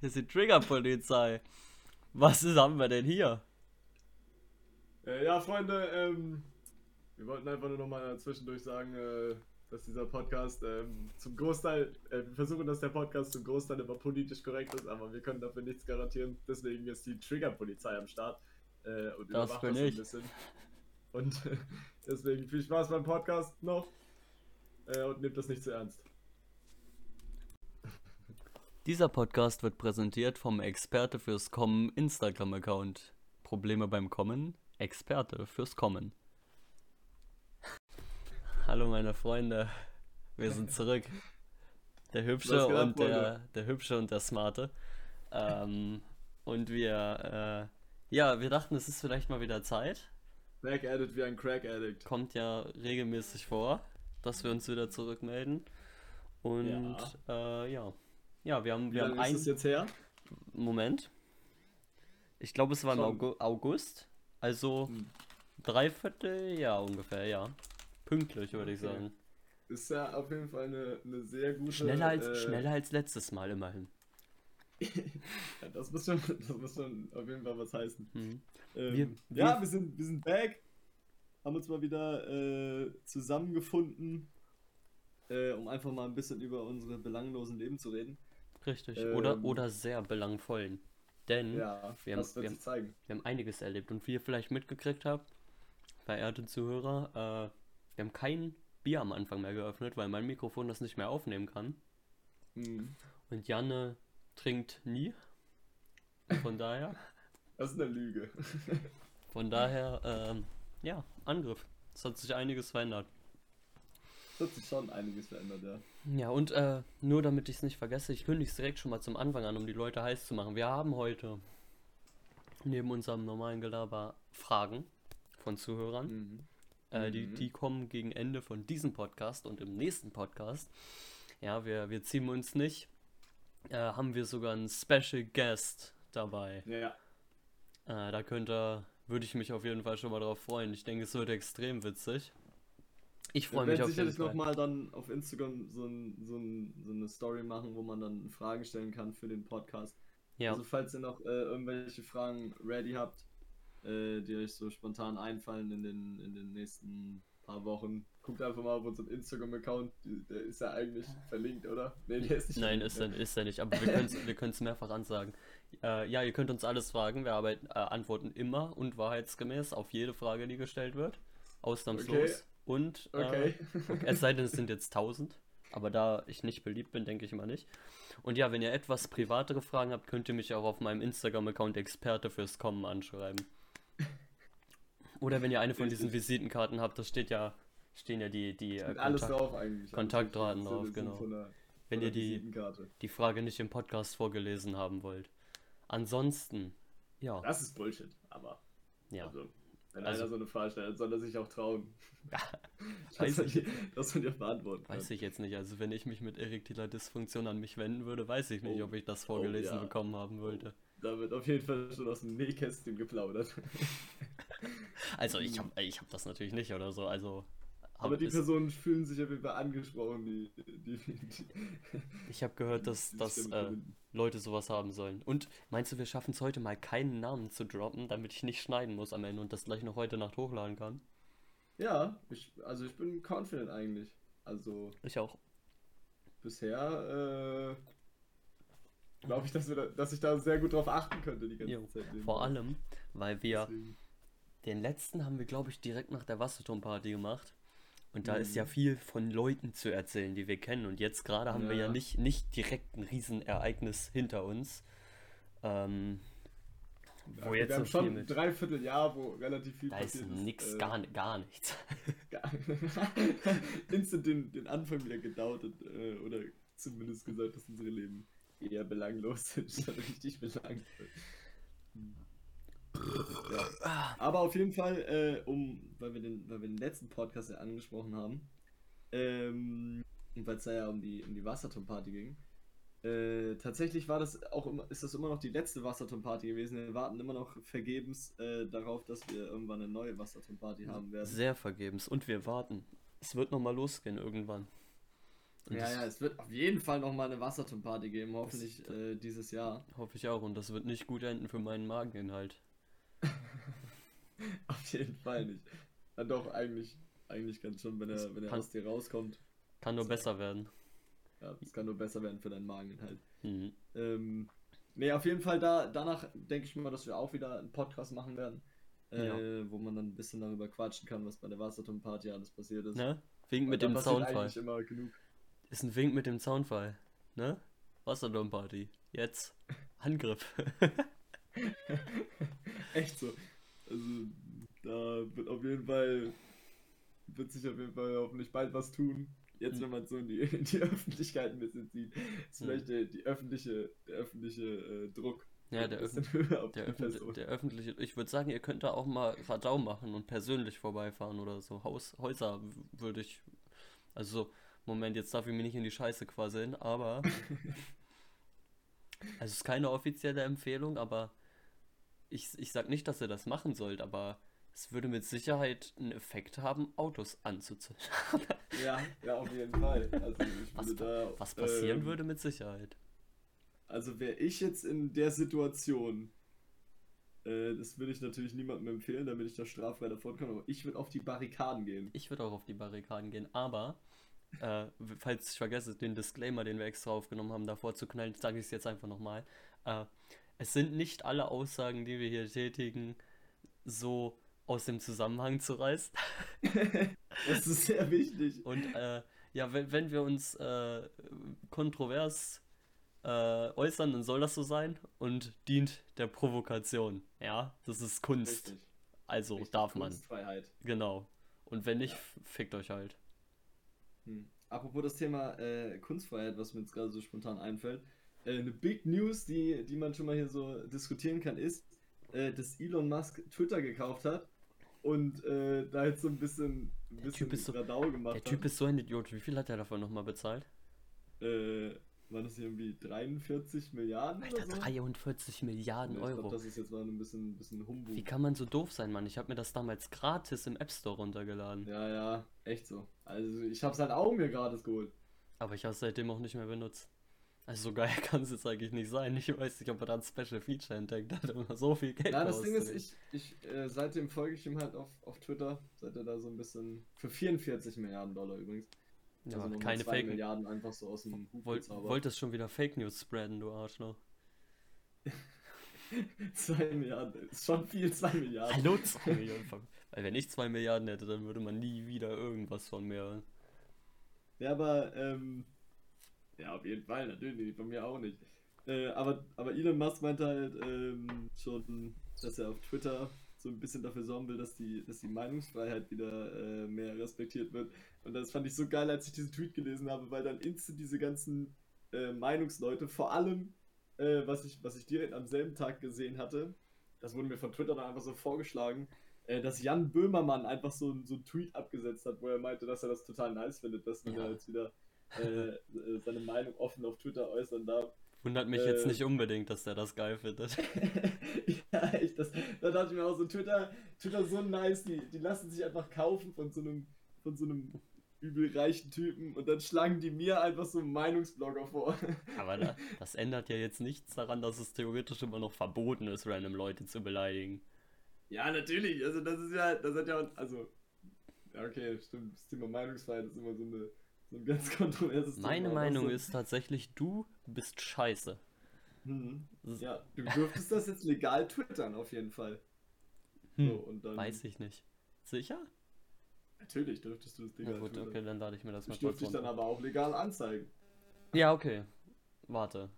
Das ist die Triggerpolizei. Was ist, haben wir denn hier? Äh, ja, Freunde, ähm, wir wollten einfach nur nochmal zwischendurch sagen, äh, dass dieser Podcast ähm, zum Großteil, äh, wir versuchen, dass der Podcast zum Großteil immer politisch korrekt ist, aber wir können dafür nichts garantieren. Deswegen ist die Triggerpolizei am Start äh, und Das überwacht bin das ein bisschen. Und deswegen viel Spaß beim Podcast noch äh, und nehmt das nicht zu ernst. Dieser Podcast wird präsentiert vom Experte fürs Kommen Instagram-Account. Probleme beim Kommen? Experte fürs Kommen. Hallo meine Freunde, wir sind zurück. Der Hübsche und der, der Hübsche und der Smarte. Ähm, und wir, äh, ja, wir dachten, es ist vielleicht mal wieder Zeit. Back Addict wie ein Crack Addict. Kommt ja regelmäßig vor, dass wir uns wieder zurückmelden. Und ja, äh, ja. Ja, wir haben, Wie wir haben lange ist ein es jetzt her? Moment. Ich glaube, es war im Schon. Augu August. Also Hm. dreiviertel Jahr ungefähr, ja. Pünktlich, würde ich Okay. sagen. Ist ja auf jeden Fall eine, eine sehr gute. Schneller als, äh, schneller als letztes Mal immerhin. Ja, das, muss schon, das muss schon auf jeden Fall was heißen. Mhm. Ähm, Wir- ja, wir- wir sind, wir sind back. Haben uns mal wieder äh, zusammengefunden, äh, um einfach mal ein bisschen über unsere belanglosen Leben zu reden. Richtig. Ähm. Oder, oder sehr belangvollen. Denn Ja, wir haben- wir haben- wir haben einiges erlebt. Und wie ihr vielleicht mitgekriegt habt, verehrte Zuhörer, äh, wir haben kein Bier am Anfang mehr geöffnet, weil mein Mikrofon das nicht mehr aufnehmen kann. Mhm. Und Janne trinkt nie. Von daher. Das ist eine Lüge. Von daher, ähm, ja, Angriff. Es hat sich einiges verändert. Es hat sich schon einiges verändert, ja. Ja, und äh, nur damit ich es nicht vergesse, ich kündige es direkt schon mal zum Anfang an, um die Leute heiß zu machen. Wir haben heute neben unserem normalen Gelaber Fragen von Zuhörern. Mhm. Äh, die, Mhm. die kommen gegen Ende von diesem Podcast und im nächsten Podcast. Ja, wir, wir ziehen uns nicht. Äh, haben wir sogar einen Special Guest dabei. Ja, Äh, da könnte, würde ich mich auf jeden Fall schon mal drauf freuen. Ich denke, es wird extrem witzig. Ich wir freue mich werden auf jeden sicherlich nochmal dann auf Instagram so, ein, so, ein, so eine Story machen, wo man dann Fragen stellen kann für den Podcast. Ja, Also falls ihr noch äh, irgendwelche Fragen ready habt, äh, die euch so spontan einfallen in den, in den nächsten paar Wochen, guckt einfach mal auf unseren Instagram-Account. Der ist ja eigentlich verlinkt, oder? Nee, der ist nicht Nein, verlinkt, ist er, ist er nicht, aber wir können es mehrfach ansagen. Äh, ja, ihr könnt uns alles fragen, wir arbeiten, äh, antworten immer und wahrheitsgemäß auf jede Frage, die gestellt wird. Ausnahmslos. Okay. Und äh, Okay. es sei denn, es sind jetzt 1000, aber da ich nicht beliebt bin, denke ich immer nicht. Und ja, wenn ihr etwas privatere Fragen habt, könnt ihr mich auch auf meinem Instagram-Account Experte fürs Kommen anschreiben. Oder wenn ihr eine von diesen. Visitenkarten habt, da steht ja, stehen ja die, die äh, Kontakt- drauf eigentlich. Kontaktdaten Also, drauf, genau. von der- wenn von ihr der die, die Frage nicht im Podcast vorgelesen haben wollt. Ansonsten, ja, Das ist Bullshit, aber. ja. Also, wenn Also- einer so eine Frage stellt, soll er sich auch trauen. Weiß dass, er ich- dass man auch beantworten kann. Weiß ich jetzt nicht. Also wenn ich mich mit erektiler Dysfunktion an mich wenden würde, weiß ich nicht, Oh. ob ich das vorgelesen ja. bekommen haben wollte. Da wird auf jeden Fall schon aus dem Nähkästchen geplaudert. Also ich habe ich hab das natürlich nicht oder so. Also Aber die Personen fühlen sich auf jeden Fall angesprochen, die. die, die ich habe gehört, dass, dass äh. Leute sowas haben sollen. Und meinst du, wir schaffen es heute mal keinen Namen zu droppen, damit ich nicht schneiden muss am Ende und das gleich noch heute Nacht hochladen kann? Ja, ich, also ich bin confident eigentlich. Also Ich auch. bisher äh, glaube ich, dass, wir da, dass ich da sehr gut drauf achten könnte die ganze Jo, Zeit. Vor allem, weil wir Deswegen. Den letzten haben wir, glaube ich, direkt nach der Wasserturmparty gemacht. Und da ist Mhm. ja viel von Leuten zu erzählen, die wir kennen. Und jetzt gerade haben wir ja Ja. nicht, nicht direkt ein Riesenereignis hinter uns. Ähm, wo wir jetzt haben schon ein. Dreivierteljahr, wo relativ viel Da ist passiert nix, äh, gar, gar nichts. gar- Instant den, den Anfang wieder gedautet äh, oder zumindest gesagt, dass unsere Leben eher belanglos sind, statt richtig belanglos. Ja. Aber auf jeden Fall, äh, um, weil wir, den, weil wir den letzten Podcast ja angesprochen haben, ähm, und weil es da ja um die, um die Wasserturmparty ging, äh, tatsächlich war das auch immer, ist das immer noch die letzte Wasserturmparty gewesen. Wir warten immer noch vergebens äh, darauf, dass wir irgendwann eine neue Wasserturmparty haben werden. Sehr vergebens. Und wir warten. Es wird nochmal losgehen irgendwann. Und ja, ja, es wird auf jeden Fall noch mal eine Wasserturmparty geben, hoffentlich das, äh, dieses Jahr. Hoffe ich auch und das wird nicht gut enden für meinen Mageninhalt. auf jeden Fall nicht. Ja, doch, eigentlich, eigentlich ganz schon, wenn er, wenn er aus dir rauskommt. Kann nur besser werden. Ja, es kann nur besser werden für deinen Mageninhalt. Mhm. Ähm, nee, auf jeden Fall, da, danach denke ich mal, dass wir auch wieder einen Podcast machen werden. Äh, ja. Wo man dann ein bisschen darüber quatschen kann, was bei der Wasserturmparty alles passiert ist. Ne? Wink mit dem Zaunfall. Immer genug. Ist ein Wink mit dem Zaunfall. Ne? Wasserturmparty. Jetzt. Angriff. Echt so. Also, da wird auf jeden Fall, wird sich auf jeden Fall hoffentlich bald was tun. Jetzt, hm. wenn man so in die, in die Öffentlichkeit ein bisschen sieht, ist hm. vielleicht der, die öffentliche, der öffentliche äh, Druck. Ja, der, Öffn der, Öffn der, öffentliche, ich würde sagen, ihr könnt da auch mal Radau machen und persönlich vorbeifahren oder so. Haus, Häuser würde ich, also Moment, jetzt darf ich mich nicht in die Scheiße quasseln, aber, also es ist keine offizielle Empfehlung, aber ich, ich sag nicht, dass ihr das machen sollt, aber es würde mit Sicherheit einen Effekt haben, Autos anzuzünden. ja, ja, auf jeden Fall. Also was, da, was passieren ähm, würde mit Sicherheit. Also wäre ich jetzt in der Situation, äh, das würde ich natürlich niemandem empfehlen, damit ich da straffrei davon komme, aber ich würde auf die Barrikaden gehen. Ich würde auch auf die Barrikaden gehen, aber äh, falls ich vergesse, den Disclaimer, den wir extra aufgenommen haben, davor zu knallen, sage ich es jetzt einfach nochmal. Äh, es sind nicht alle Aussagen, die wir hier tätigen, so aus dem Zusammenhang zu reißen. das ist sehr wichtig. Und äh, ja, wenn, wenn wir uns äh, kontrovers äh, äußern, dann soll das so sein und dient der Provokation. Ja, das ist Kunst. Richtig. Also Richtig darf man. Kunstfreiheit. Genau. Und wenn nicht, ja. fickt euch halt. Hm. Apropos das Thema äh, Kunstfreiheit, was mir jetzt gerade so spontan einfällt. Äh, eine Big News, die, die man schon mal hier so diskutieren kann, ist, äh, dass Elon Musk Twitter gekauft hat und äh, da jetzt so ein bisschen, ein bisschen typ ist so, Radau gemacht Der Typ hat. ist so ein Idiot. Wie viel hat er davon nochmal bezahlt? Äh, waren das irgendwie 43 Milliarden Alter, so? 43 Milliarden ich Euro. Ich glaube, das ist jetzt mal ein bisschen, bisschen Humbug. Wie kann man so doof sein, Mann? Ich habe mir das damals gratis im App Store runtergeladen. Ja, ja, echt so. Also ich habe es halt auch mir gratis geholt. Aber ich habe es seitdem auch nicht mehr benutzt. Also so geil kann es jetzt eigentlich nicht sein. Ich weiß nicht, ob er da ein Special Feature entdeckt hat, um so viel Geld Ja, das Ding ist, ich, ich äh, seitdem folge ich ihm halt auf, auf Twitter, seit er da so ein bisschen, für 44 Milliarden Dollar übrigens. Ja, also keine Fake Milliarden einfach so aus dem Hut Wollt, Wolltest schon wieder Fake News spreaden, du Arschloch. 2 Milliarden, ist schon viel, 2 Milliarden. Hallo, 2 Milliarden. Weil wenn ich 2 Milliarden hätte, dann würde man nie wieder irgendwas von mir hören. Ja, aber, ähm, ja, auf jeden Fall, natürlich, von mir auch nicht. Äh, aber, aber Elon Musk meinte halt ähm, schon, dass er auf Twitter so ein bisschen dafür sorgen will, dass die, dass die Meinungsfreiheit wieder äh, mehr respektiert wird. Und das fand ich so geil, als ich diesen Tweet gelesen habe, weil dann instant diese ganzen äh, Meinungsleute, vor allem, äh, was, ich, was ich direkt am selben Tag gesehen hatte, das wurde mir von Twitter dann einfach so vorgeschlagen, äh, dass Jan Böhmermann einfach so, so einen Tweet abgesetzt hat, wo er meinte, dass er das total nice findet, dass ja. er jetzt wieder äh, äh, seine Meinung offen auf Twitter äußern darf. Wundert mich äh, jetzt nicht unbedingt, dass der das geil findet. ja, echt. Das, da dachte ich mir auch so, Twitter, Twitter so nice, die, die lassen sich einfach kaufen von so einem, von so einem übel reichen Typen und dann schlagen die mir einfach so einen Meinungsblogger vor. Aber da, das ändert ja jetzt nichts daran, dass es theoretisch immer noch verboten ist, random Leute zu beleidigen. Ja, natürlich. Also das ist ja, das hat ja, also, okay, stimmt, das Thema Meinungsfreiheit ist immer so eine so ein ganz kontroverses Meine Thema. Meinung so. ist tatsächlich, du bist scheiße. Hm. Ja, du dürftest das jetzt legal twittern, auf jeden Fall. Hm. So, dann, Weiß ich nicht. Sicher? Natürlich dürftest du es legal ja, gut, twittern. okay, dann lade ich mir das mal Ich dürfte dich dann aber auch legal anzeigen. Ja, okay. Warte.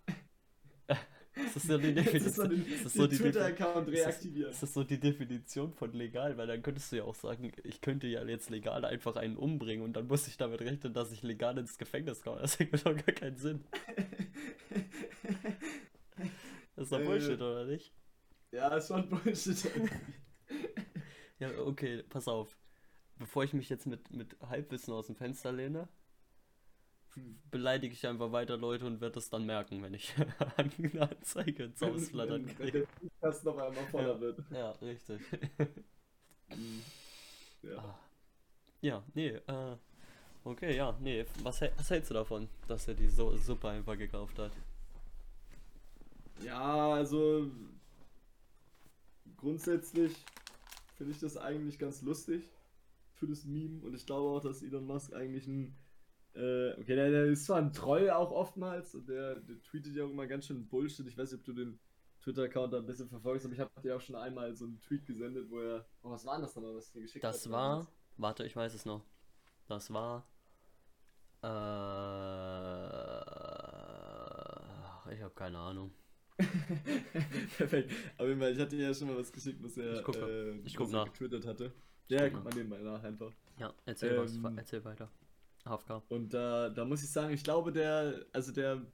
Das ist so die Definition. Das ist so die, Twitter-Account reaktivieren. Das ist so die Definition von legal, weil dann könntest du ja auch sagen, ich könnte ja jetzt legal einfach einen umbringen und dann muss ich damit rechnen, dass ich legal ins Gefängnis komme. Das ergibt doch gar keinen Sinn. Das ist doch äh, Bullshit, oder nicht? Ja, ist schon Bullshit. ja, okay, pass auf. Bevor ich mich jetzt mit, mit Halbwissen aus dem Fenster lehne, beleidige ich einfach weiter Leute und werde das dann merken, wenn ich eine Anzeige ins Ausflattern kriege. Wenn der Podcast noch einmal voller ja, wird. Ja, richtig. ja. Ah. ja, nee, äh, Okay, ja, nee, was, was hältst du davon, dass er die so Suppe einfach gekauft hat? Ja, also grundsätzlich finde ich das eigentlich ganz lustig für das Meme und ich glaube auch, dass Elon Musk eigentlich ein äh, okay, der, der, ist zwar ein Troll auch oftmals und der, der, tweetet ja auch immer ganz schön Bullshit. Ich weiß nicht, ob du den Twitter-Account da ein bisschen verfolgst, aber ich habe dir auch schon einmal so einen Tweet gesendet, wo er. Oh, was war denn das nochmal, was ich dir geschickt habe? Das war. Warte, ich weiß es noch. Das war. Äh, ich habe keine Ahnung. Perfekt. Aber ich hatte dir ja schon mal was geschickt, was er, ich guck, äh, ich guck nach. getwittert hatte. Ja, guck mal nebenbei nach einfach. Ja, erzähl, ähm, was, erzähl weiter. AFK. Und da, da muss ich sagen, ich glaube, der, also der,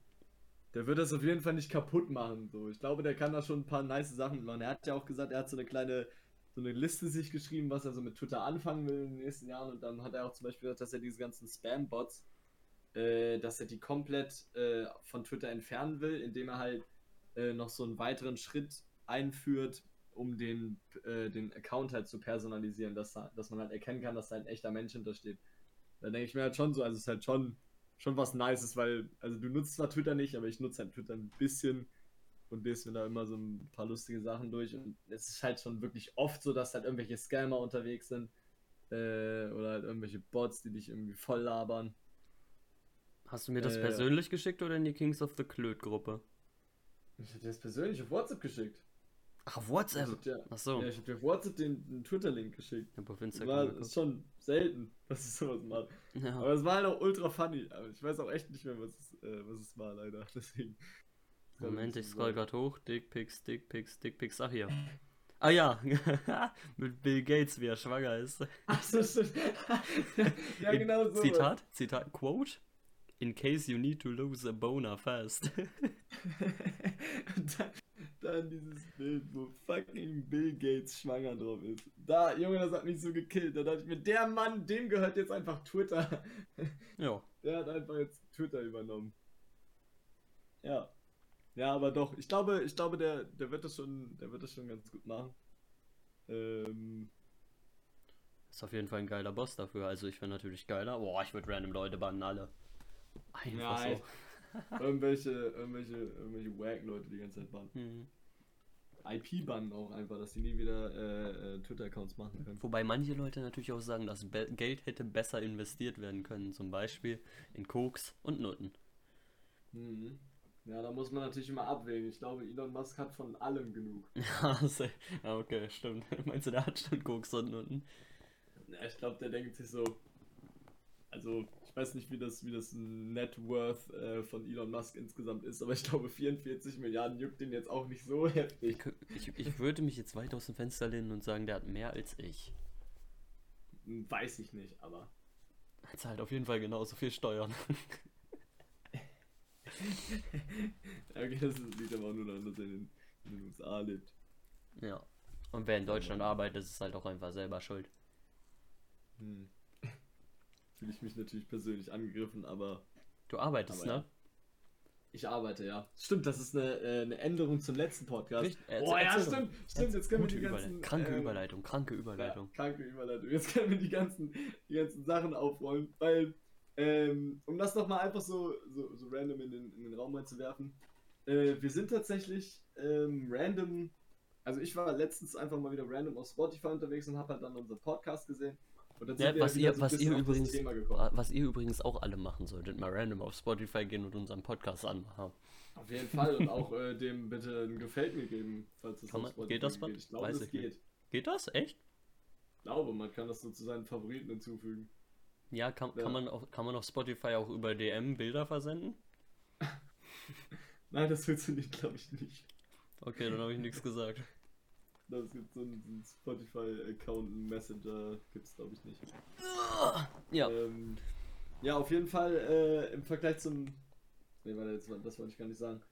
der wird das auf jeden Fall nicht kaputt machen. So. Ich glaube, der kann da schon ein paar nice Sachen machen. Er hat ja auch gesagt, er hat so eine kleine, so eine Liste sich geschrieben, was er so mit Twitter anfangen will in den nächsten Jahren. Und dann hat er auch zum Beispiel gesagt, dass er diese ganzen Spam-Bots, äh, dass er die komplett äh, von Twitter entfernen will, indem er halt äh, noch so einen weiteren Schritt einführt, um den, äh, den Account halt zu personalisieren, dass, dass man halt erkennen kann, dass da ein echter Mensch hintersteht. Da denke ich mir halt schon so, also es ist halt schon, schon was Nices, weil, also du nutzt zwar Twitter nicht, aber ich nutze halt Twitter ein bisschen und lese mir da immer so ein paar lustige Sachen durch und es ist halt schon wirklich oft so, dass halt irgendwelche Scammer unterwegs sind äh, oder halt irgendwelche Bots, die dich irgendwie voll labern. Hast du mir das äh, persönlich geschickt oder in die Kings of the Klöt Gruppe? Ich hätte dir das persönlich auf WhatsApp geschickt. Ach, auf WhatsApp? Ich dir, Ach so. Ja, ich habe dir auf WhatsApp den, den Twitter-Link geschickt. Ich auf Instagram. War, ist schon selten, dass ich sowas mache. Ja. Aber es war halt auch ultra funny. Aber ich weiß auch echt nicht mehr, was es, äh, was es war, leider. Deswegen. Moment, ich scroll gerade hoch. Dickpics, Dickpics, Dickpics. Ach hier. Ah ja, mit Bill Gates, wie er schwanger ist. Ach so, stimmt. ja, genau so. Zitat, Zitat, Quote. In case you need to lose a boner fast. Dann dieses Bild, wo fucking Bill Gates schwanger drauf ist. Da, Junge, das hat mich so gekillt. Da dachte ich mir, der Mann, dem gehört jetzt einfach Twitter. Ja. Der hat einfach jetzt Twitter übernommen. Ja. Ja, aber doch, ich glaube, ich glaube, der, der wird das schon, der wird das schon ganz gut machen. Ähm. Ist auf jeden Fall ein geiler Boss dafür. Also ich wäre natürlich geiler. Boah, ich würde random Leute bannen, alle. Einfach ja, so irgendwelche, irgendwelche, irgendwelche Wack-Leute die ganze Zeit bannen. Mhm. IP bannen auch einfach, dass die nie wieder äh, äh, Twitter-Accounts machen können. Wobei manche Leute natürlich auch sagen, dass Be Geld hätte besser investiert werden können, zum Beispiel in Koks und Nutten. Mhm. Ja, da muss man natürlich immer abwägen. Ich glaube, Elon Musk hat von allem genug. ja, okay, stimmt. Meinst du, der hat schon Koks und Nutten? Ja, ich glaube, der denkt sich so, also ich weiß nicht, wie das, wie das Net Worth äh, von Elon Musk insgesamt ist, aber ich glaube 44 Milliarden juckt den jetzt auch nicht so heftig. Ich, ich würde mich jetzt weit aus dem Fenster lehnen und sagen, der hat mehr als ich. Hm, weiß ich nicht, aber. Er zahlt auf jeden Fall genauso viel Steuern. okay, das liegt aber auch nur daran, dass er in den USA lebt. Ja. Und wer in Deutschland arbeitet, ist halt auch einfach selber schuld. Hm fühle ich mich natürlich persönlich angegriffen, aber. Du arbeitest, aber, ne? Ich arbeite, ja. Stimmt, das ist eine, äh, eine Änderung zum letzten Podcast. Richt, äh, oh ja, stimmt, stimmt. Jetzt können wir die ganzen. Kranke ähm, Überleitung, kranke Überleitung. Ja, kranke Überleitung. Jetzt können wir die ganzen, die ganzen Sachen aufrollen, weil, ähm, um das nochmal einfach so, so, so random in den, in den Raum reinzuwerfen. Äh, wir sind tatsächlich ähm, random. Also ich war letztens einfach mal wieder random auf Spotify unterwegs und habe halt dann unseren Podcast gesehen. Ja, was, ihr, so was, ihr übrigens, was ihr übrigens auch alle machen solltet, mal random auf Spotify gehen und unseren Podcast anmachen. Auf jeden Fall und auch äh, dem bitte ein Gefällt mir geben, falls es Spotify geht. Das geht. Ich glaube, Weiß das geht. Nicht. Geht das? Echt? Ich glaube, man kann das so zu seinen Favoriten hinzufügen. Ja, kann, ja. Kann, man auf, kann man auf Spotify auch über DM Bilder versenden? Nein, das willst du nicht, glaube ich nicht. Okay, dann habe ich nichts gesagt. Es gibt so einen, Spotify-Account, einen Messenger, gibt es glaube ich nicht. Ja. Ähm, ja, auf jeden Fall äh, im Vergleich zum. Ne, warte, jetzt, das wollte ich gar nicht sagen.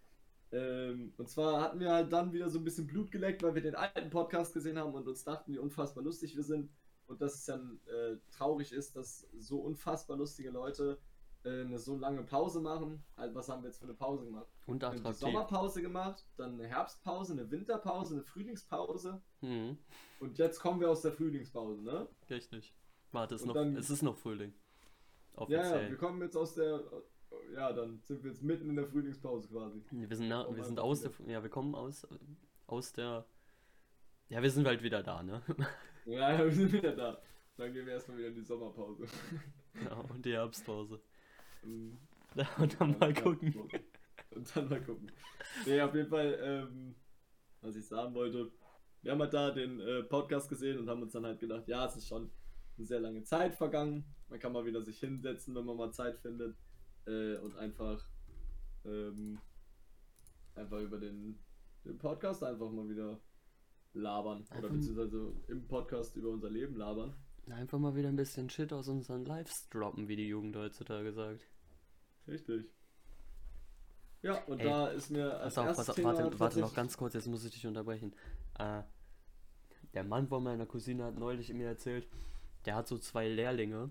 Ähm, und zwar hatten wir halt dann wieder so ein bisschen Blut geleckt, weil wir den alten Podcast gesehen haben und uns dachten, wie unfassbar lustig wir sind. Und dass es dann äh, traurig ist, dass so unfassbar lustige Leute eine so lange Pause machen. Also, was haben wir jetzt für eine Pause gemacht? Und attraktiv. Eine Sommerpause gemacht, dann eine Herbstpause, eine Winterpause, eine Frühlingspause. Mhm. Und jetzt kommen wir aus der Frühlingspause, ne? Richtig. Warte, es, noch, dann, es ist noch Frühling. Offiziell. Ja, ja, wir kommen jetzt aus der. Ja, dann sind wir jetzt mitten in der Frühlingspause quasi. Wir sind, na, wir sind aus der. Ja, wir kommen aus, aus der. Ja, wir sind halt wieder da, ne? Ja, ja wir sind wieder da. Dann gehen wir erstmal wieder in die Sommerpause. Ja, und die Herbstpause. Mhm. und dann mal gucken. Und dann mal gucken. Nee, auf jeden Fall, ähm, was ich sagen wollte, wir haben halt da den äh, Podcast gesehen und haben uns dann halt gedacht, ja, es ist schon eine sehr lange Zeit vergangen. Man kann mal wieder sich hinsetzen, wenn man mal Zeit findet. Äh, und einfach, ähm, einfach über den, den Podcast einfach mal wieder labern. Oder beziehungsweise im Podcast über unser Leben labern. Einfach mal wieder ein bisschen Shit aus unseren Lives droppen, wie die Jugend heutzutage sagt. Richtig. Ja, und Ey, da ist mir als pass auf, pass auf, warte, warte noch ganz kurz, jetzt muss ich dich unterbrechen. Äh, der Mann von meiner Cousine hat neulich mir erzählt, der hat so zwei Lehrlinge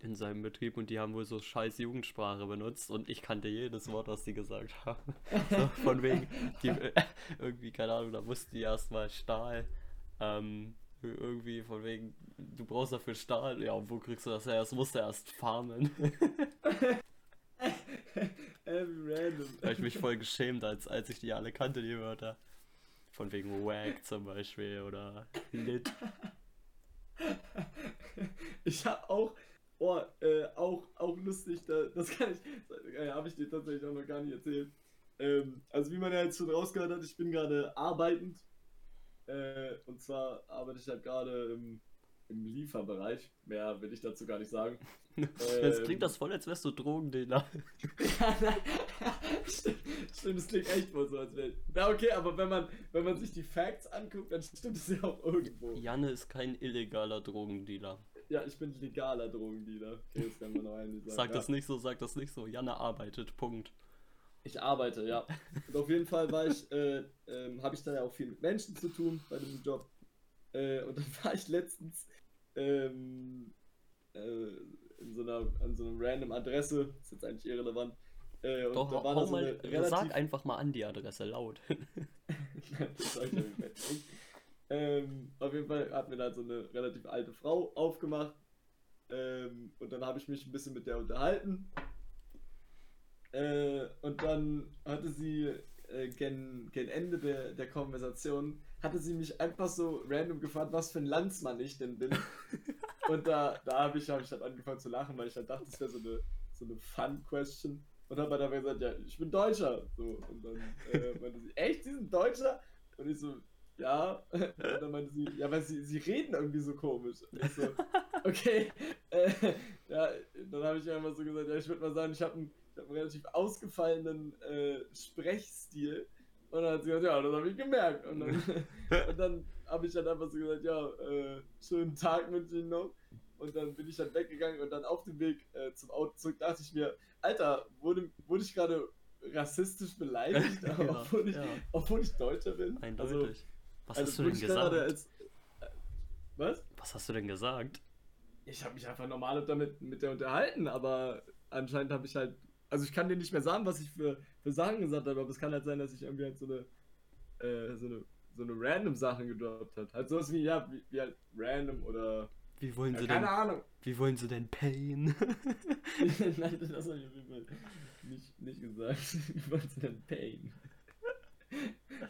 in seinem Betrieb und die haben wohl so scheiß Jugendsprache benutzt und ich kannte jedes Wort, was die gesagt haben. so, von wegen, die, irgendwie, keine Ahnung, da mussten die erstmal Stahl, ähm, irgendwie von wegen, du brauchst dafür Stahl, ja, und wo kriegst du das her? Das musst du erst farmen. random. Da habe ich mich voll geschämt, als, als ich die alle kannte, die Wörter. Von wegen Wag zum Beispiel oder Lit. Ich habe auch, oh, äh, auch, auch lustig, da, das kann ich, äh, habe ich dir tatsächlich auch noch gar nicht erzählt. Ähm, also wie man ja jetzt schon rausgehört hat, ich bin gerade arbeitend. Äh, und zwar arbeite ich halt gerade im, im Lieferbereich. Mehr will ich dazu gar nicht sagen. Jetzt klingt das voll, als wärst du Drogendealer. ja, stimmt, stimmt, das klingt echt wohl so, als wäre. Na okay, aber wenn man, wenn man sich die Facts anguckt, dann stimmt es ja auch irgendwo. Janne ist kein illegaler Drogendealer. Ja, ich bin legaler Drogendealer. Okay, das kann man noch eigentlich sagen. Sag ja. das nicht so, sag das nicht so. Janne arbeitet, Punkt. Ich arbeite, ja. Und auf jeden Fall war ich, äh, äh, habe ich da ja auch viel mit Menschen zu tun bei diesem Job. Äh, und dann war ich letztens ähm, äh, in so einer, an so einer random Adresse, ist jetzt eigentlich irrelevant. Äh, und Doch, da war hau so mal, relativ... sag einfach mal an die Adresse laut. das sag ich. Ähm, auf jeden Fall hat mir da so eine relativ alte Frau aufgemacht. Ähm, und dann habe ich mich ein bisschen mit der unterhalten. Äh, und dann hatte sie äh, gen, gen Ende der, der Konversation, hatte sie mich einfach so random gefragt, was für ein Landsmann ich denn bin. und da, da habe ich, hab ich halt angefangen zu lachen, weil ich halt dachte, das wäre so eine, so eine Fun-Question. Und habe dann gesagt, ja, ich bin Deutscher. So, und dann äh, meinte sie, echt, Sie sind Deutscher? Und ich so, ja. Und dann meinte sie, ja, weil sie, sie reden irgendwie so komisch. Und ich so, okay. Äh, ja, dann habe ich einfach so gesagt, ja, ich würde mal sagen, ich habe einen, hab einen relativ ausgefallenen äh, Sprechstil. Und dann hat sie gesagt, ja, das habe ich gemerkt. Und dann, und dann habe ich dann einfach so gesagt, ja, äh, schönen Tag wünsche ich noch. Und dann bin ich dann weggegangen und dann auf dem Weg äh, zum Auto zurück dachte ich mir, Alter, wurde, wurde ich gerade rassistisch beleidigt, ja, obwohl, ich, ja. obwohl ich Deutscher bin? Eindeutig. Also, was also hast du denn gesagt? Als, äh, was? Was hast du denn gesagt? Ich habe mich einfach normal damit mit der unterhalten, aber anscheinend habe ich halt. Also ich kann dir nicht mehr sagen, was ich für, für Sachen gesagt habe, aber es kann halt sein, dass ich irgendwie halt so eine, äh, so eine, so eine random Sachen gedroppt habe. Halt sowas wie, ja, wie, wie halt random oder. Wie wollen ja, sie keine denn, Ahnung. Wie wollen sie denn pain? Nein, das habe ich auf jeden Fall nicht, nicht gesagt. Wie wollen sie denn pain?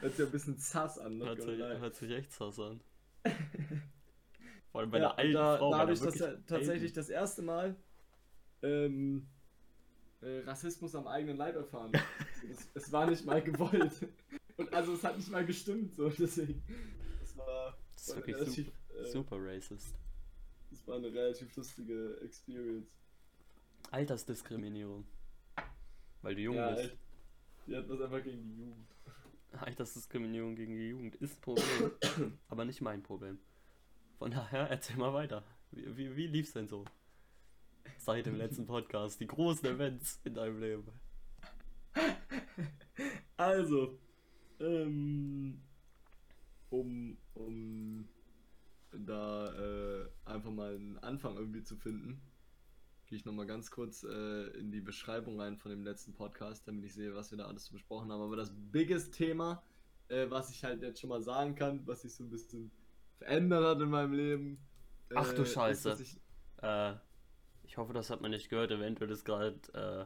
Hört sich ein bisschen sass an. Hört sich, hört sich echt sass an. Vor allem bei ja, der alten da, Frau. Da habe ich das ja tatsächlich das erste Mal ähm, äh, Rassismus am eigenen Leib erfahren. es, es, war nicht mal gewollt. Und also es hat nicht mal gestimmt, so deswegen. Das war, das ist wirklich relativ, super, äh, super racist. Das war eine relativ lustige Experience. Altersdiskriminierung. Weil du jung ja, bist. Die hat das einfach gegen die Jugend. Altersdiskriminierung gegen die Jugend ist ein Problem, aber nicht mein Problem. Von daher, erzähl mal weiter. Wie, wie, wie lief's denn so? Seit dem letzten Podcast, die großen Events in deinem Leben. Also, ähm, um, um da äh, einfach mal einen Anfang irgendwie zu finden, gehe ich nochmal ganz kurz äh, in die Beschreibung rein von dem letzten Podcast, damit ich sehe, was wir da alles besprochen haben. Aber das biggest Thema, äh, was ich halt jetzt schon mal sagen kann, was sich so ein bisschen verändert hat in meinem Leben. Ach du äh, Scheiße. Ist, ich, äh, Ich hoffe, das hat man nicht gehört. Eventuell ist gerade äh,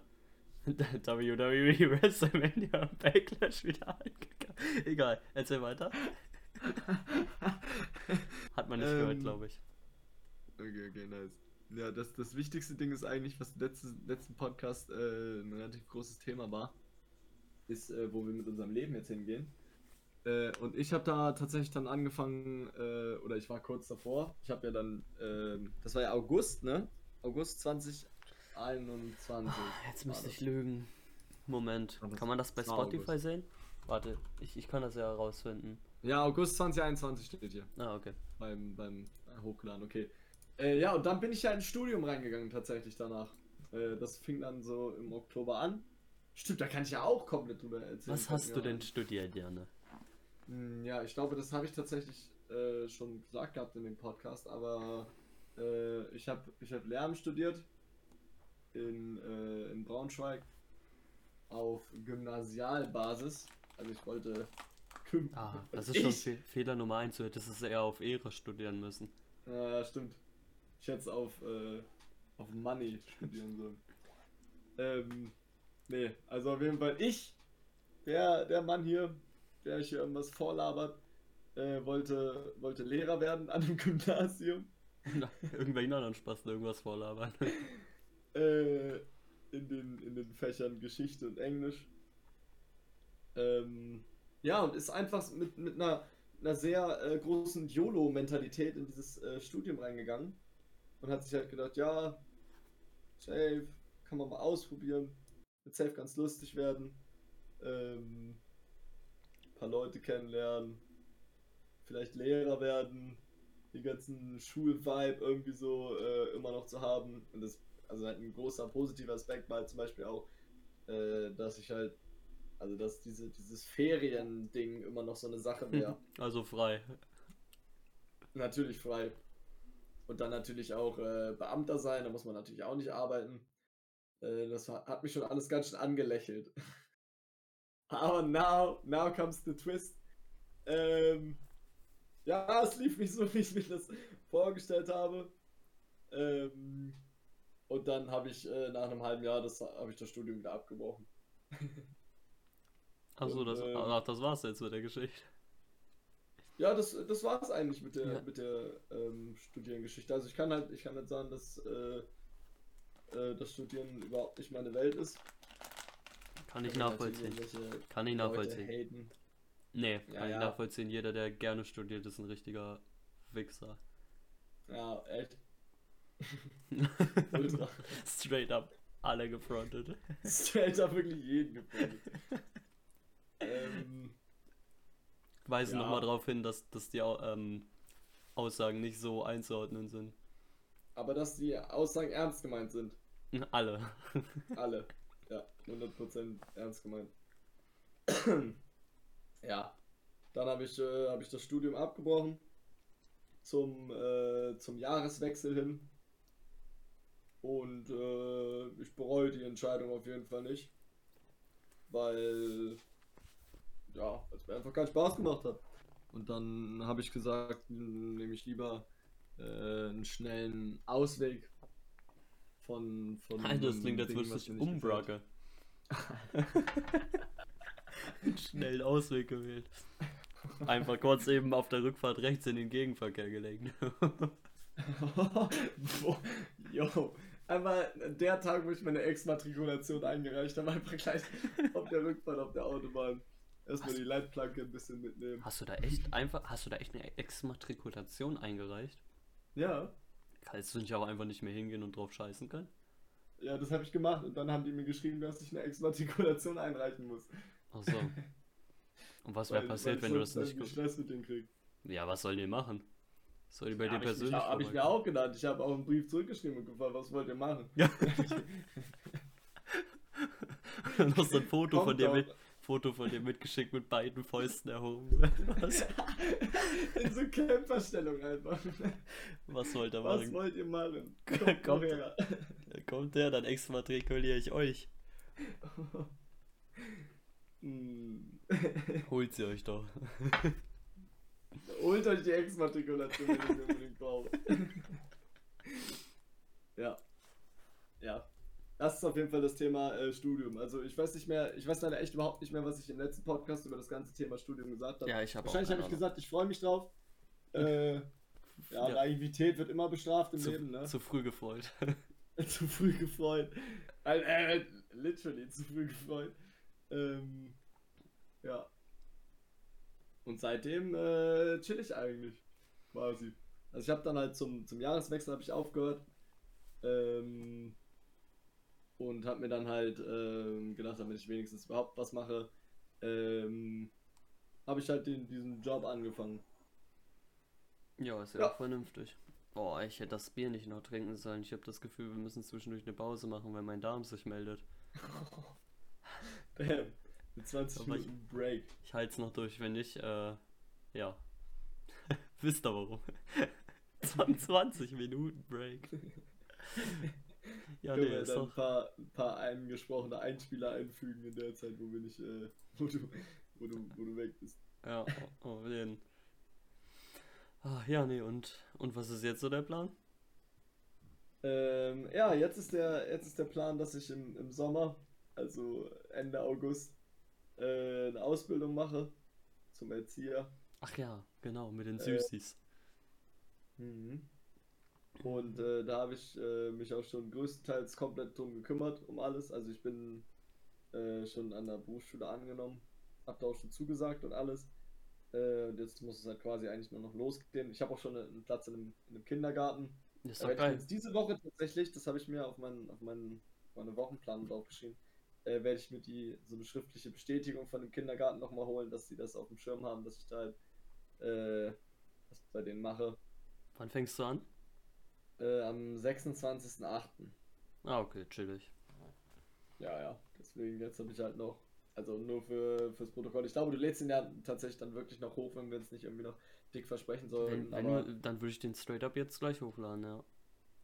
WWE WrestleMania Backlash wieder angegangen. Egal, erzähl weiter. hat man nicht ähm, gehört, glaube ich. Okay, okay, nice. Ja, das, das wichtigste Ding ist eigentlich, was im letzten, letzten Podcast äh, ein relativ großes Thema war, ist, äh, wo wir mit unserem Leben jetzt hingehen. Äh, und ich habe da tatsächlich dann angefangen, äh, oder ich war kurz davor. Ich habe ja dann, ähm, das war ja August, ne? August 2021. Oh, jetzt müsste ich lügen. Moment, kann man das bei Spotify sehen? Warte, ich, ich kann das ja herausfinden. Ja, August 2021 steht hier. Ah, okay. Beim, beim Hochladen, okay. Äh, ja, und dann bin ich ja ins Studium reingegangen tatsächlich danach. Äh, das fing dann so im Oktober an. Stimmt, da kann ich ja auch komplett drüber erzählen. Was hast du denn studiert, Janne? Hm, ja, ich glaube, das habe ich tatsächlich äh, schon gesagt gehabt in dem Podcast, aber äh, ich habe ich hab Lehramt studiert in, äh, in Braunschweig auf Gymnasialbasis. Also ich wollte. Ah, das ist schon Fe Fehler Nummer 1, du hättest es eher auf Ehre studieren müssen. Ja, stimmt. Ich hätte es auf, äh, auf Money studieren sollen. ähm, nee, also auf jeden Fall ich, der, der Mann hier, der hier irgendwas vorlabert, äh, wollte, wollte Lehrer werden an dem Gymnasium. Irgendwelchen anderen Spaß irgendwas vorlabern. äh, in, den, in den Fächern Geschichte und Englisch. Ähm, ja, und ist einfach mit, mit einer, einer sehr äh, großen YOLO-Mentalität in dieses äh, Studium reingegangen und hat sich halt gedacht, ja, safe, kann man mal ausprobieren, wird safe ganz lustig werden, ähm, paar Leute kennenlernen, vielleicht Lehrer werden, die ganzen Schulvibe irgendwie so äh, immer noch zu haben und das, also halt ein großer positiver Aspekt war halt zum Beispiel auch, äh, dass ich halt also dass diese, dieses Ferien-Ding immer noch so eine Sache wäre. Also frei. Natürlich frei. Und dann natürlich auch äh, Beamter sein, da muss man natürlich auch nicht arbeiten. Äh, das hat mich schon alles ganz schön angelächelt. Aber now, now comes the twist. Ähm, ja, es lief nicht so, wie ich mir das vorgestellt habe. Ähm, und dann habe ich äh, nach einem halben Jahr das habe ich das Studium wieder abgebrochen. Achso, das, ähm, ach, das war's jetzt mit der Geschichte. Ja, das, das war es eigentlich mit der, ja. mit der ähm, Studiengeschichte. Also ich kann halt, ich kann halt sagen, dass äh, äh, das Studieren überhaupt nicht meine Welt ist. Kann ich nachvollziehen. Kann ich nachvollziehen. Nee, kann ja, ich ja. nachvollziehen. Jeder, der gerne studiert, ist ein richtiger Wichser. Ja, echt. Straight up alle gefrontet. Straight up wirklich jeden gefrontet. ähm, weisen ja. nochmal darauf hin, dass, dass die ähm, Aussagen nicht so einzuordnen sind. Aber dass die Aussagen ernst gemeint sind. Alle. Alle. Ja, 100% ernst gemeint. ja. Dann habe ich, äh, hab ich das Studium abgebrochen. Zum, äh, zum Jahreswechsel hin. Und äh, ich bereue die Entscheidung auf jeden Fall nicht. Weil ja, weil es mir einfach keinen Spaß gemacht hat. Und dann habe ich gesagt, nehme ich lieber äh, einen schnellen Ausweg von. von Alter, das klingt, als würdest du dich umbrugge. einen schnellen Ausweg gewählt. Einfach kurz eben auf der Rückfahrt rechts in den Gegenverkehr gelenkt. Jo, einfach der Tag, wo ich meine Exmatrikulation eingereicht habe, einfach gleich auf der Rückfahrt auf der Autobahn. Erstmal die Leitplanke ein bisschen mitnehmen. Hast du da echt einfach, hast du da echt eine Exmatrikulation eingereicht? Ja. Kannst du nicht auch einfach nicht mehr hingehen und drauf scheißen können? Ja, das habe ich gemacht und dann haben die mir geschrieben, dass ich eine Exmatrikulation einreichen muss. Ach so. Und was wäre passiert, wenn du das nicht Stress mit denen krieg. Ja, was sollen die machen? Soll die bei ja, dir persönlich? Habe ich mir auch gedacht. Ich habe auch einen Brief zurückgeschrieben und gefragt, was wollt ihr machen? Ja. noch so ein Foto Kommt von dir mit, Foto von dir mitgeschickt mit beiden Fäusten erhoben. Was? In so Camperstellung einfach. Was wollt ihr machen? Was wollt ihr machen? Kommt, kommt her. Kommt her, dann exmatrikuliere ich euch. Hm. Holt sie euch doch. Holt euch die Exmatrikulation, wenn ihr unbedingt braucht. ja. ja. Das ist auf jeden Fall das Thema äh, Studium. Also ich weiß nicht mehr, ich weiß leider echt überhaupt nicht mehr, was ich im letzten Podcast über das ganze Thema Studium gesagt habe. Ja, ich habe Wahrscheinlich habe ich gesagt, ich freue mich drauf. Äh, ja, ja, Naivität wird immer bestraft im zu, Leben, ne? Zu früh gefreut. zu früh gefreut. Äh, literally zu früh gefreut. Ähm, ja. Und seitdem äh, chill ich eigentlich. Quasi. Also ich habe dann halt zum, zum Jahreswechsel habe ich aufgehört. Ähm, und habe mir dann halt ähm, gedacht, damit ich wenigstens überhaupt was mache, ähm, habe ich halt den, diesen Job angefangen. Ja, ist ja, ja. auch vernünftig. Boah, ich hätte das Bier nicht noch trinken sollen. Ich habe das Gefühl, wir müssen zwischendurch eine Pause machen, weil mein Darm sich meldet. Bam. Mit 20 Aber Minuten Break. Ich, ich halte es noch durch, wenn nicht, äh, ja. Wisst ihr warum? 20 Minuten Break. ja, Können nee, wir dann ein paar, paar eingesprochene Einspieler einfügen in der Zeit, wo wir nicht, äh, wo du, wo du, wo du weg bist. Ja, auf jeden Ach, ja, nee, und, und was ist jetzt so der Plan? Ähm, ja, jetzt ist der, jetzt ist der Plan, dass ich im, im Sommer, also Ende August, äh, eine Ausbildung mache zum Erzieher. Ach ja, genau, mit den äh, Süßis. Äh. Und äh, da habe ich äh, mich auch schon größtenteils komplett drum gekümmert, um alles. Also ich bin äh, schon an der Berufsschule angenommen, habe da auch schon zugesagt und alles. Und jetzt muss es halt quasi eigentlich nur noch losgehen. Ich habe auch schon einen Platz in einem, in einem Kindergarten. Das ist doch geil. Diese Woche tatsächlich, das habe ich mir auf meinen, auf meinen, meine Wochenplan draufgeschrieben, äh, werde ich mir die so eine schriftliche Bestätigung von dem Kindergarten nochmal holen, dass sie das auf dem Schirm haben, dass ich da halt äh, was bei denen mache. Wann fängst du an? Äh, am 26.08. Ah, okay, chillig. Ja, ja. Deswegen jetzt habe ich halt noch also nur für, fürs Protokoll. Ich glaube, du lädst ihn ja tatsächlich dann wirklich noch hoch, wenn wir es nicht irgendwie noch dick versprechen sollen. Wenn, wenn, dann würde ich den straight up jetzt gleich hochladen, ja.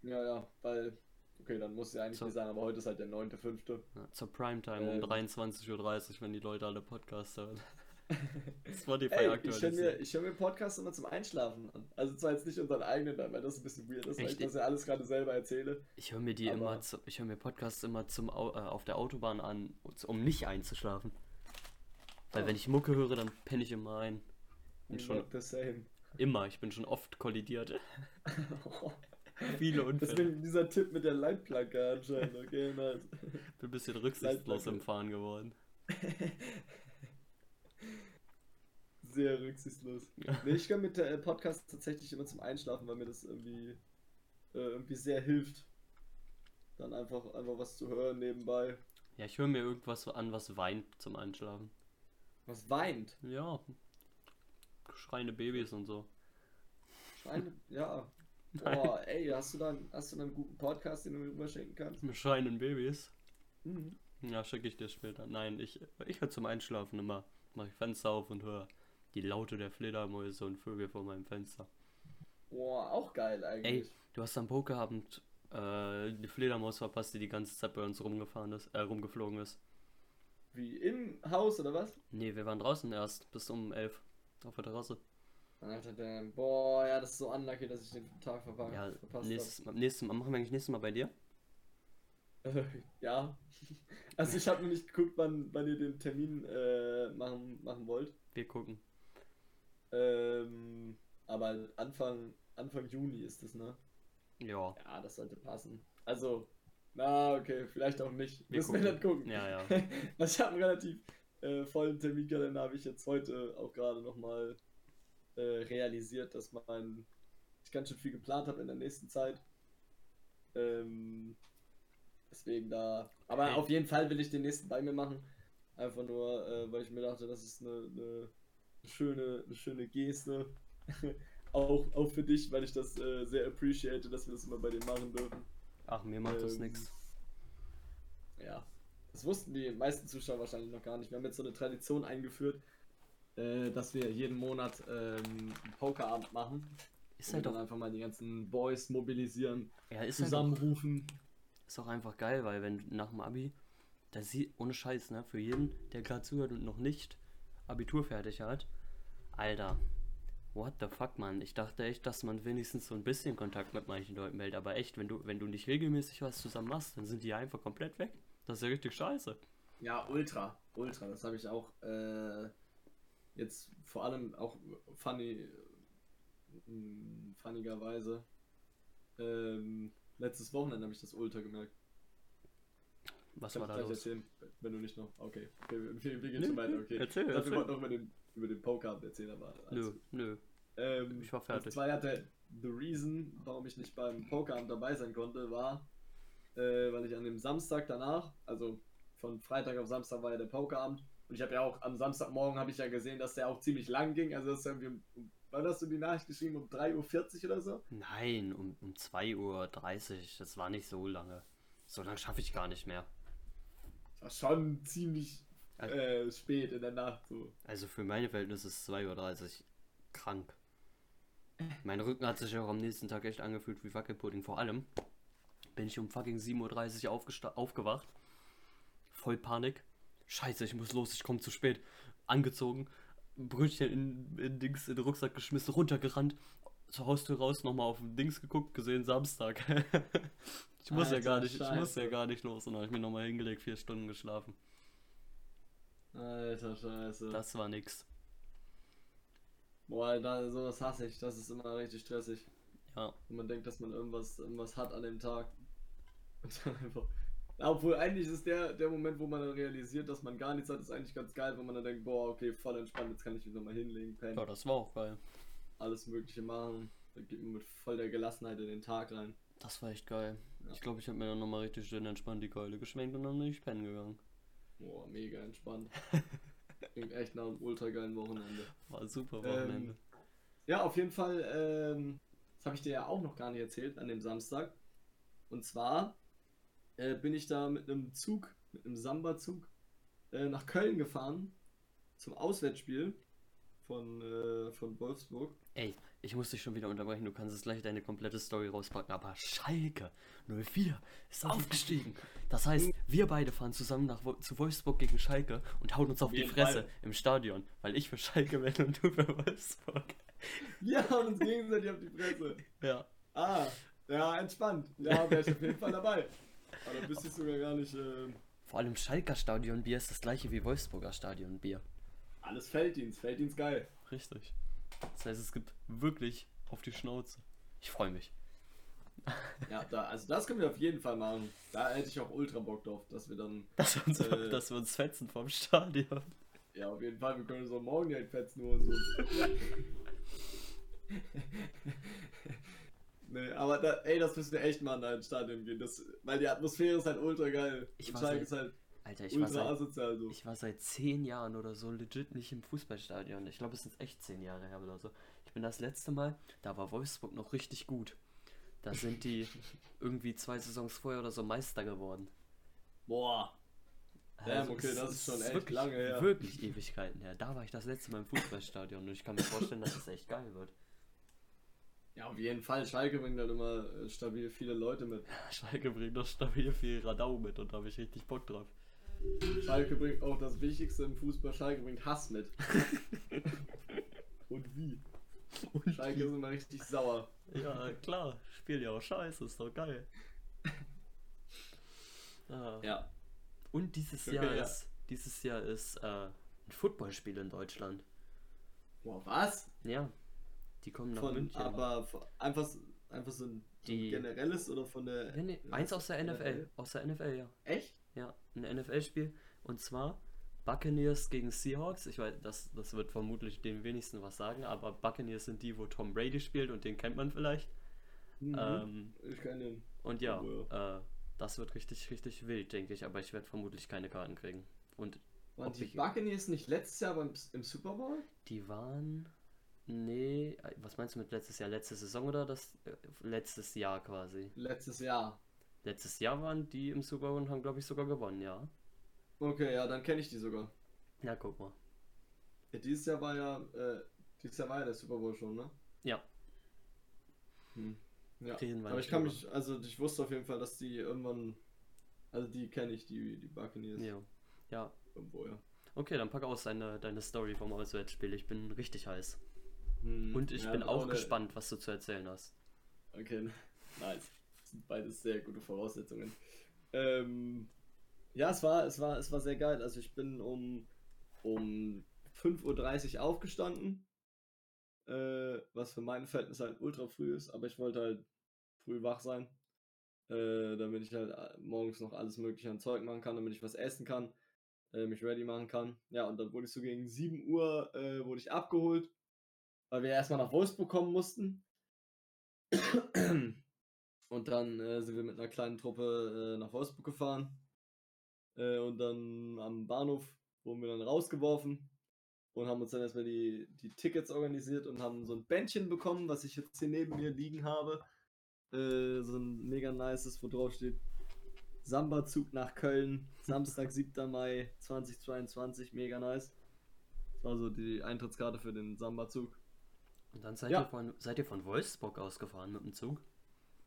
Ja, ja, weil, okay, dann muss ja eigentlich nicht sagen, aber heute ist halt der 9.5. Ja, zur Primetime ähm, um 23.30 Uhr, wenn die Leute alle Podcasts hören. Spotify Ey, aktuell. Ich höre mir, hör mir Podcasts immer zum Einschlafen an. Also zwar jetzt nicht unseren eigenen, weil das ein bisschen weird ist, weil ich das ja alles gerade selber erzähle. Ich höre mir die immer, zu, ich höre mir Podcasts immer zum äh, auf der Autobahn an, um nicht einzuschlafen. Weil oh. wenn ich Mucke höre, dann penne ich immer ein. Und schon immer, ich bin schon oft kollidiert. Viele Unfälle. Deswegen dieser Tipp mit der Leitplanke anscheinend, okay, nice. Bin ein bisschen rücksichtslos im Fahren geworden. Sehr rücksichtslos. nee, ich kann mit der äh, Podcast tatsächlich immer zum Einschlafen, weil mir das irgendwie, äh, irgendwie sehr hilft. Dann einfach, einfach was zu hören nebenbei. Ja, ich höre mir irgendwas so an, was weint zum Einschlafen. Was weint? Ja. Schreiende Babys und so. Schreiende, ja. Boah, ey, hast du dann, hast du dann einen guten Podcast, den du mir rüberschenken kannst? Mit schreienden Babys? Mhm. Ja, schicke ich dir später. Nein, ich, ich höre zum Einschlafen immer. Mache ich Fenster auf und höre die Laute der Fledermäuse und Vögel vor meinem Fenster. Boah, auch geil eigentlich. Ey, du hast am Pokerabend äh, die Fledermaus verpasst, die die ganze Zeit bei uns rumgefahren ist, äh, rumgeflogen ist. Wie im Haus oder was? Nee, wir waren draußen erst bis um 11 auf der Terrasse. Alter, damn. Boah, ja, das ist so unlucky, dass ich den Tag verpasst ja, verpasst nächstes Mal, nächstes Mal, machen wir eigentlich nächstes Mal bei dir? ja. Also ich habe noch nicht geguckt, wann, wann ihr den Termin äh, machen, machen wollt. Wir gucken. Ähm, aber Anfang, Anfang Juni ist es, ne? Ja. Ja, das sollte passen. Also, na, okay, vielleicht auch nicht. Wir Müssen gucken. wir dann gucken. Ja, ja. ich habe einen relativ äh, vollen Terminkalender, habe ich jetzt heute auch gerade nochmal äh, realisiert, dass mein, ich ganz schön viel geplant habe in der nächsten Zeit. Ähm, deswegen da. Aber okay. auf jeden Fall will ich den nächsten bei mir machen. Einfach nur, äh, weil ich mir dachte, das ist eine, eine schöne, eine schöne Geste. auch, auch für dich, weil ich das äh, sehr appreciate, dass wir das immer bei dir machen dürfen. Ach, mir macht ähm, das nichts. Ja. Das wussten die meisten Zuschauer wahrscheinlich noch gar nicht. Wir haben jetzt so eine Tradition eingeführt, äh, dass wir jeden Monat ähm, einen Pokerabend machen. Ist halt dann einfach mal die ganzen Boys mobilisieren, ja, ist halt zusammenrufen. Halt ist auch einfach geil, weil wenn nach dem Abi, da sieht, ohne Scheiß, ne, für jeden, der gerade zuhört und noch nicht Abitur fertig hat, Alter, What the fuck, Mann? Ich dachte echt, dass man wenigstens so ein bisschen Kontakt mit manchen Leuten hält. Aber echt, wenn du, wenn du nicht regelmäßig was zusammen machst, dann sind die einfach komplett weg. Das ist ja richtig scheiße. Ja, ultra. Ultra. Das habe ich auch äh, jetzt vor allem auch funny, äh, funnigerweise. Ähm, letztes Wochenende habe ich das ultra gemerkt. Was Kann war ich da los? erzählen, wenn du nicht noch. Okay, okay wir, wir, gehen schon weiter, okay. erzähl, ich dachte, erzähl. wir wollten noch über den, über den Pokerabend erzählen, aber. Nö, gut. nö. Ähm, Ich war fertig. Und zwar hatte the reason, warum ich nicht beim Pokerabend dabei sein konnte, war, äh, weil ich an dem Samstag danach, also von Freitag auf Samstag war ja der Pokerabend und ich habe ja auch am Samstagmorgen habe ich ja gesehen, dass der auch ziemlich lang ging, also das um, um, wann hast du die Nachricht geschrieben, um 3.40 Uhr oder so? Nein, um, um 2.30 Uhr. Das war nicht so lange. So lange schaffe ich gar nicht mehr. Das war schon ziemlich Also- äh, spät in der Nacht so. Also für meine Verhältnisse ist 2.30 Uhr krank. Mein Rücken hat sich auch am nächsten Tag echt angefühlt wie Wackelpudding. Vor allem bin ich um fucking 7.30 Uhr aufgewacht. Voll Panik. Scheiße, ich muss los, ich komme zu spät. Angezogen, Brötchen in, in Dings in den Rucksack geschmissen, runtergerannt, zur Haustür raus, nochmal auf den Dings geguckt, gesehen, Samstag. ich muss ja Alter, gar nicht, ich muss ja Scheiße. gar nicht los. Und dann habe ich mir nochmal hingelegt, vier Stunden geschlafen. Alter Scheiße. Das war nix. Boah, da, sowas hasse ich, das ist immer richtig stressig. Ja. Und man denkt, dass man irgendwas, irgendwas hat an dem Tag. Und dann einfach. Obwohl eigentlich ist der, der Moment, wo man dann realisiert, dass man gar nichts hat, ist eigentlich ganz geil, wenn man dann denkt, boah, okay, voll entspannt, jetzt kann ich mich nochmal hinlegen, pennen, Ja, das war auch geil. alles Mögliche machen. Dann geht man mit voll der Gelassenheit in den Tag rein. Das war echt geil. Ja. Ich glaube, ich habe mir dann nochmal richtig schön entspannt die Keule geschwenkt und dann bin ich pennen gegangen. Boah, mega entspannt. Klingt echt nach einem ultra geilen Wochenende. War ein super Wochenende. Ähm, ja, auf jeden Fall, ähm, das habe ich dir ja auch noch gar nicht erzählt an dem Samstag. Und zwar äh, bin ich da mit einem Zug, mit einem Samba-Zug, äh, nach Köln gefahren zum Auswärtsspiel von, äh, von Wolfsburg. Ey, ich muss dich schon wieder unterbrechen, du kannst jetzt gleich deine komplette Story rauspacken, aber Schalke 04 ist aufgestiegen. Das heißt, wir beide fahren zusammen nach, zu Wolfsburg gegen Schalke und hauen uns auf, Auf die Fresse Fall. im Stadion, weil ich für Schalke bin und du für Wolfsburg. Wir haben uns gegenseitig auf die Fresse. Ja. Ah, ja, entspannt. Ja, wäre ich auf jeden Fall dabei. Aber da bist du sogar gar nicht. Äh, Vor allem Schalker Stadionbier ist das gleiche wie Wolfsburger Stadionbier. alles Felddienst, Felddienst geil. Richtig. Das heißt, es gibt wirklich auf die Schnauze. Ich freue mich. Ja, da, also das können wir auf jeden Fall machen. Da hätte ich auch ultra Bock drauf, dass wir dann. Dass wir uns, Äh. dass wir uns fetzen vom Stadion. Ja, auf jeden Fall, wir können so morgen direkt fetzen oder so. nee, aber da, ey, das müssen wir echt mal in ein Stadion gehen. Das, weil die Atmosphäre ist halt ultra geil. Ich war seit- halt Alter, ich war, ultra seit, asozial so. ich war seit zehn Jahren oder so legit nicht im Fußballstadion. Ich glaube, es sind echt zehn Jahre her oder so. Ich bin das letzte Mal, da war Wolfsburg noch richtig gut. Da sind die irgendwie zwei Saisons vorher oder so Meister geworden. Boah. Damn, okay, das ist schon echt wirklich, lange her. Wirklich Ewigkeiten her. Da war ich das letzte Mal im Fußballstadion und ich kann mir vorstellen, dass es echt geil wird. Ja, auf jeden Fall. Schalke bringt halt immer äh, stabil viele Leute mit. Schalke bringt doch stabil viel Radau mit und da habe ich richtig Bock drauf. Schalke bringt auch das Wichtigste im Fußball. Schalke bringt Hass mit. Und wie? Und Schalke ist immer richtig sauer. Ja, klar. Spiel ja auch scheiße, ist doch geil. Ah. Ja. Und dieses Okay, Jahr ja. ist dieses Jahr ist äh, ein Footballspiel in Deutschland. Boah, was? Ja. Die kommen nach Von, München. aber einfach, so- einfach so ein, Die- generelles oder von der. nee, nee, eins aus der NFL. Aus der NFL, ja. Echt? Ja, ein NFL-Spiel. Und zwar Buccaneers gegen Seahawks. Ich weiß, das, das wird vermutlich den wenigsten was sagen, aber Buccaneers sind die, wo Tom Brady spielt und den kennt man vielleicht. Mhm. Ähm, ich kann den. und ja, Oh, äh, das wird richtig, richtig wild, denke ich, aber ich werde vermutlich keine Karten kriegen. Und Waren die Buccaneers nicht letztes Jahr beim, im Super Bowl? die waren. Nee, was meinst du mit letztes Jahr? Letzte Saison oder das äh, letztes Jahr quasi? Letztes Jahr. Letztes Jahr waren die im Super Bowl und haben, glaube ich, sogar gewonnen, ja. Okay, ja, dann kenne ich die sogar. Ja, guck mal. Ja, dieses Jahr war ja, äh, dieses Jahr war ja der Super Bowl schon, ne? Ja, Hm. Ja. Aber ich kann drüber. mich, also ich wusste auf jeden Fall, dass die irgendwann, also die kenne ich, die, die Buccaneers. ja. Ja, Irgendwo, ja. Okay, dann pack aus deine, deine Story vom Auswärtsspiel. Ich bin richtig heiß. Hm, Und ich ja, bin auch, auch gespannt, was du zu erzählen hast. Okay, nice. Das sind beides sehr gute Voraussetzungen. Ähm, ja, es war, es war, es war sehr geil. Also ich bin um, um 5.30 Uhr aufgestanden. Äh, was für meine Verhältnisse halt ultra früh ist, aber ich wollte halt früh wach sein. Äh, damit ich halt äh, morgens noch alles mögliche an Zeug machen kann, damit ich was essen kann, äh, mich ready machen kann. Ja, und dann wurde ich so gegen 7 Uhr äh, wurde ich abgeholt, weil wir erstmal nach Wolfsburg kommen mussten. Und dann äh, sind wir mit einer kleinen Truppe äh, nach Wolfsburg gefahren. Äh, und dann am Bahnhof wurden wir dann rausgeworfen und haben uns dann erstmal die, die Tickets organisiert und haben so ein Bändchen bekommen, was ich jetzt hier neben mir liegen habe. Äh, so ein mega nices, wo drauf steht Samba-Zug nach Köln, Samstag, 7. Mai 2022, mega nice. Das war so die Eintrittskarte für den Samba-Zug. Und dann seid, ja. ihr von, seid ihr von Wolfsburg ausgefahren mit dem Zug?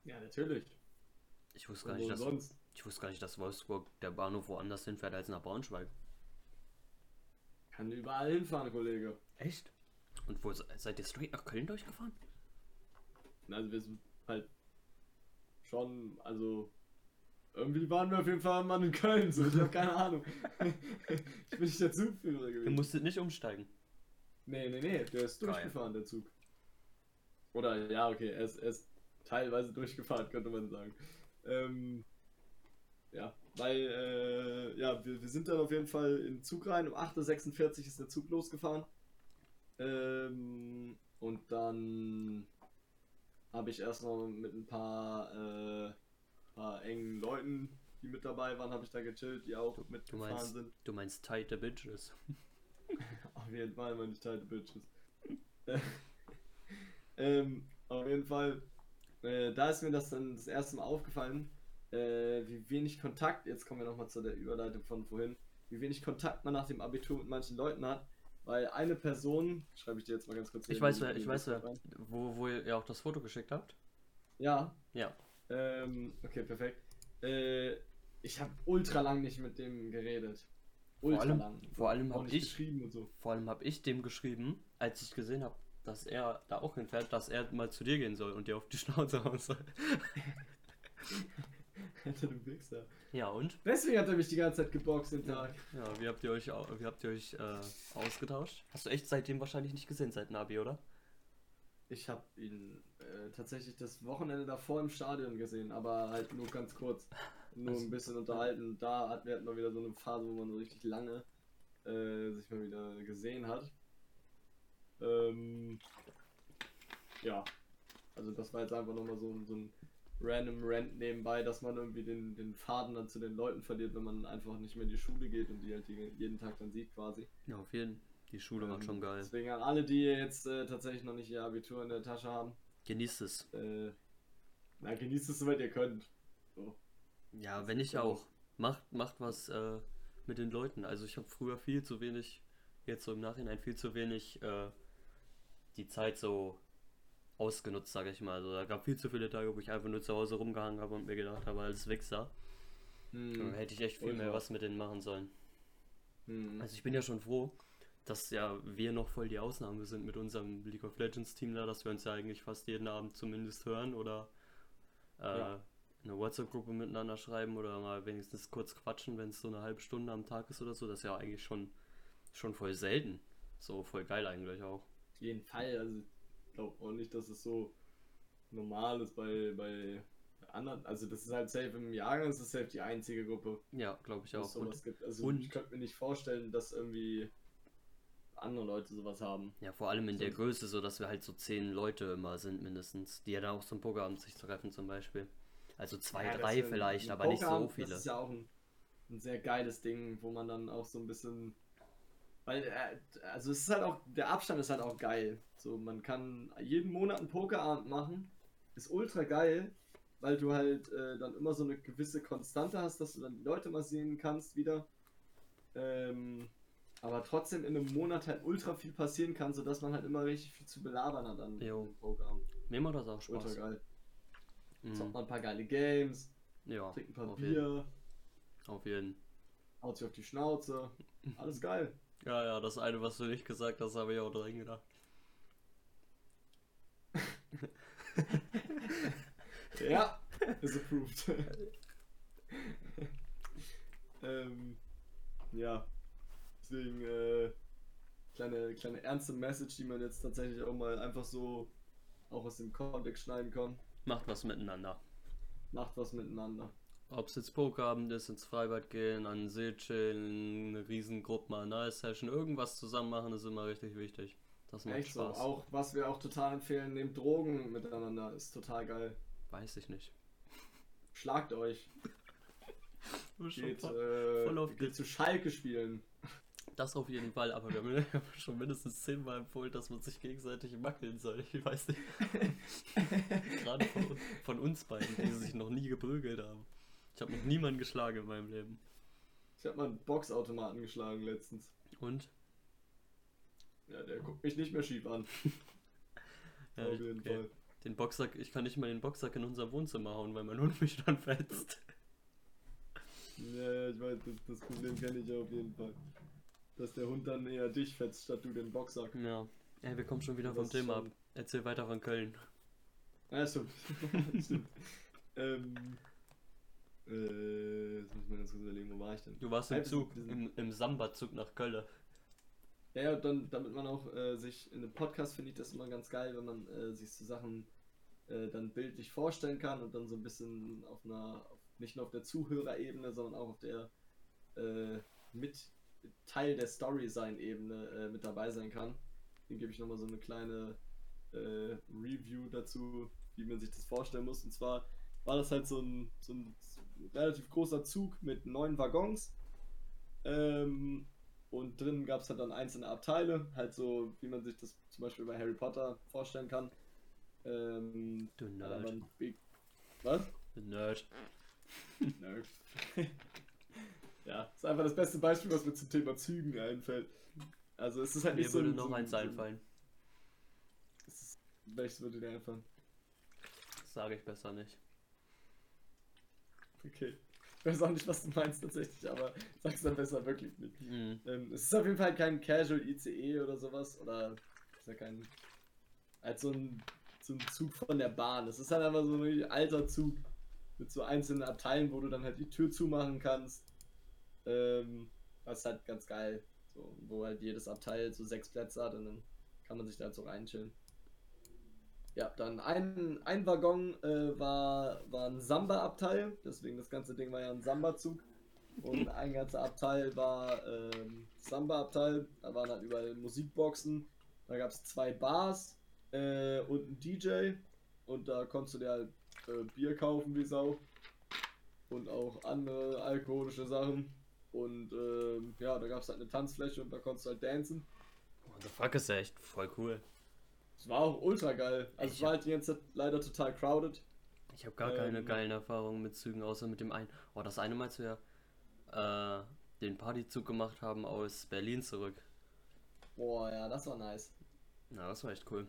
Ja, natürlich. Ich wusste, gar nicht, dass, sonst? ich wusste gar nicht, dass Wolfsburg der Bahnhof woanders hinfährt als nach Braunschweig. Kann überall hinfahren, Kollege. Echt? Und wo seid ihr straight nach Köln durchgefahren? Also wir sind halt schon, also irgendwie waren wir auf jeden Fall mal in Köln, so ich habe keine Ahnung. ich bin nicht der Zugführer gewesen. Du musstet nicht umsteigen. Nee, nee, nee, der ist Geil. durchgefahren, der Zug. Oder ja, okay, er ist, er ist teilweise durchgefahren, könnte man sagen. Ähm, ja, weil, äh, ja, wir, wir sind dann auf jeden Fall in Zug rein. Um 8.46 Uhr ist der Zug losgefahren. Ähm, und dann habe ich erstmal mit ein paar, äh, paar engen Leuten, die mit dabei waren, habe ich da gechillt, die auch mitgefahren meinst, sind. Du meinst tighte Bitches. auf jeden Fall meine tighte Bitches. ähm, auf jeden Fall äh, da ist mir das dann das erste Mal aufgefallen, äh, wie wenig Kontakt, jetzt kommen wir nochmal zu der Überleitung von vorhin, wie wenig Kontakt man nach dem Abitur mit manchen Leuten hat. Weil eine Person, schreibe ich dir jetzt mal ganz kurz. Ich weiß, wer, ich weiß, wer, wo, wo ihr auch das Foto geschickt habt. Ja. Ja. Ähm, okay, perfekt. Äh, ich habe ultra lang nicht mit dem geredet. Ultra vor allem, lang. Vor allem habe ich, so. vor allem habe ich dem geschrieben, als ich gesehen habe, dass er da auch hinfährt, dass er mal zu dir gehen soll und dir auf die Schnauze hauen soll. Alter, du Wichser. Ja, und? Deswegen hat er mich die ganze Zeit geboxt den Tag. Ja, wie habt ihr euch, wie habt ihr euch äh, ausgetauscht? Hast du echt seitdem wahrscheinlich nicht gesehen, seit Nabi, oder? Ich habe ihn äh, tatsächlich das Wochenende davor im Stadion gesehen, aber halt nur ganz kurz. Nur also, ein bisschen unterhalten. Da hatten wir halt mal wieder so eine Phase, wo man so richtig lange äh, sich mal wieder gesehen hat. Ähm, ja, also das war jetzt einfach nochmal so, so ein random Rant nebenbei, dass man irgendwie den, den Faden dann zu den Leuten verliert, wenn man einfach nicht mehr in die Schule geht und die halt jeden Tag dann sieht quasi. Ja, auf jeden Fall. Die Schule ähm, macht schon geil. Deswegen an alle, die jetzt äh, tatsächlich noch nicht ihr Abitur in der Tasche haben. Genießt es. Äh, na, genießt es, soweit ihr könnt. So. Ja, wenn ich auch. Macht, macht was äh, mit den Leuten. Also ich habe früher viel zu wenig, jetzt so im Nachhinein viel zu wenig äh, die Zeit so ausgenutzt, sage ich mal. Also da gab viel zu viele Tage, wo ich einfach nur zu Hause rumgehangen habe und mir gedacht habe, als Wichser. Hm. Dann hätte ich echt viel mehr was mit denen machen sollen. Hm. Also ich bin ja schon froh, dass ja wir noch voll die Ausnahme sind mit unserem League of Legends Team da, dass wir uns ja eigentlich fast jeden Abend zumindest hören oder äh, ja. Eine WhatsApp-Gruppe miteinander schreiben oder mal wenigstens kurz quatschen, wenn es so eine halbe Stunde am Tag ist oder so. Das ist ja eigentlich schon, schon voll selten. So voll geil eigentlich auch jeden Fall. Also ich glaube auch nicht, dass es so normal ist bei, bei anderen. Also das ist halt safe im Jahrgang, das ist safe die einzige Gruppe. Ja, glaube ich auch. Und, gibt. Also und ich könnte mir nicht vorstellen, dass irgendwie andere Leute sowas haben. Ja, vor allem in so. der Größe, so dass wir halt so zehn Leute immer sind mindestens, die ja dann auch zum Pokerabend sich treffen zum Beispiel. Also zwei, ja, drei vielleicht, aber nicht so viele. Das ist ja auch ein, ein sehr geiles Ding, wo man dann auch so ein bisschen weil, äh, also es ist halt auch, der Abstand ist halt auch geil. So, man kann jeden Monat einen Pokerabend machen. Ist ultra geil, weil du halt äh, dann immer so eine gewisse Konstante hast, dass du dann die Leute mal sehen kannst wieder. Ähm, aber trotzdem in einem Monat halt ultra viel passieren kann, sodass man halt immer richtig viel zu belabern hat an dem Programm. Mir macht das auch Spaß. Ultra geil. Mhm. Zockt man ein paar geile Games, ja, trinkt ein paar auf Bier. Jeden. Auf jeden. Haut sich auf die Schnauze. Alles geil. Ja, ja, das eine, was du nicht gesagt hast, habe ich auch drin gedacht. ja, is approved. ähm, ja, deswegen äh, kleine, kleine ernste Message, die man jetzt tatsächlich auch mal einfach so auch aus dem Kontext schneiden kann. Macht was miteinander. Macht was miteinander. Ob es jetzt Pokerabend ist, ins Freibad gehen, an den See chillen, eine Riesengruppe mal eine Session, irgendwas zusammen machen, ist immer richtig wichtig. Das macht Echt Spaß. so. Auch was wir auch total empfehlen, nehmt Drogen miteinander, ist total geil. Weiß ich nicht. Schlagt euch. Geht, äh, geht zu Schalke spielen. Das auf jeden Fall, aber wir haben ja schon mindestens zehnmal empfohlen, dass man sich gegenseitig mackeln soll. Ich weiß nicht. Gerade von, von uns beiden, die sich noch nie geprügelt haben. Ich habe noch niemanden geschlagen in meinem Leben. Ich habe mal einen Boxautomaten geschlagen letztens. Und? Ja, der guckt mich nicht mehr schief an. Ja, Auf ich- jeden okay. Fall. Den Boxsack, ich kann nicht mal den Boxsack in unser Wohnzimmer hauen, weil mein Hund mich dann fetzt. Ja, ich weiß, das, das Problem kenne ich auf jeden Fall. Dass der Hund dann eher dich fetzt, statt du den Boxsack. Ja. Ey, wir kommen schon wieder vom Thema schon- ab. Erzähl weiter von Köln. Ja, stimmt. stimmt. Ähm, äh, jetzt muss ich mal ganz kurz überlegen, wo war ich denn? Du warst im wir Zug, im, im Samba-Zug nach Köln. Ja, ja, dann, damit man auch äh, sich in einem Podcast finde ich das immer ganz geil, wenn man äh, sich so Sachen äh, dann bildlich vorstellen kann und dann so ein bisschen auf einer, auf, nicht nur auf der Zuhörerebene, sondern auch auf der äh, mit Teil der Story sein Ebene äh, mit dabei sein kann. Dann gebe ich nochmal so eine kleine äh, Review dazu, wie man sich das vorstellen muss. Und zwar war das halt so ein, so ein relativ großer Zug mit neun Waggons. Ähm, und drin gab es halt dann einzelne Abteile, halt so, wie man sich das zum Beispiel bei Harry Potter vorstellen kann. Ähm, Du Nerd. Was? Du Nerd. Nerd. ja, ist einfach das beste Beispiel, was mir zum Thema Zügen einfällt. Also es ist halt nicht Mir so würde ein- noch eins einfallen. es ist- Welches würde dir einfallen? Das sage ich besser nicht. Okay. Ich weiß auch nicht, was du meinst tatsächlich, aber sag's dann besser wirklich nicht. Mhm. Ähm, es ist auf jeden Fall kein Casual ICE oder sowas. Oder ist ja kein. Als so ein, so ein Zug von der Bahn. Es ist halt einfach so ein alter Zug mit so einzelnen Abteilen, wo du dann halt die Tür zumachen kannst. Ähm, das ist halt ganz geil. So, wo halt jedes Abteil so sechs Plätze hat und dann kann man sich da halt so reinchillen. Ja, dann ein, ein Waggon äh, war, war ein Samba-Abteil, deswegen das ganze Ding war ja ein Samba-Zug. Und ein ganzer Abteil war ähm, Samba-Abteil, da waren halt überall Musikboxen. Da gab es zwei Bars äh, und einen DJ. Und da konntest du dir halt äh, Bier kaufen wie Sau. Und auch andere alkoholische Sachen. Und ähm, ja, da gab es halt eine Tanzfläche und da konntest du halt dancen. What the fuck ist ja echt voll cool. Es war auch ultra geil. Also es Ich war halt die ganze Zeit leider total crowded. Ich habe gar keine Ähm. geilen Erfahrungen mit Zügen, außer mit dem einen. Oh, das eine meinst du ja, äh, den Partyzug gemacht haben aus Berlin zurück. Boah, ja, das war nice. Na, das war echt cool.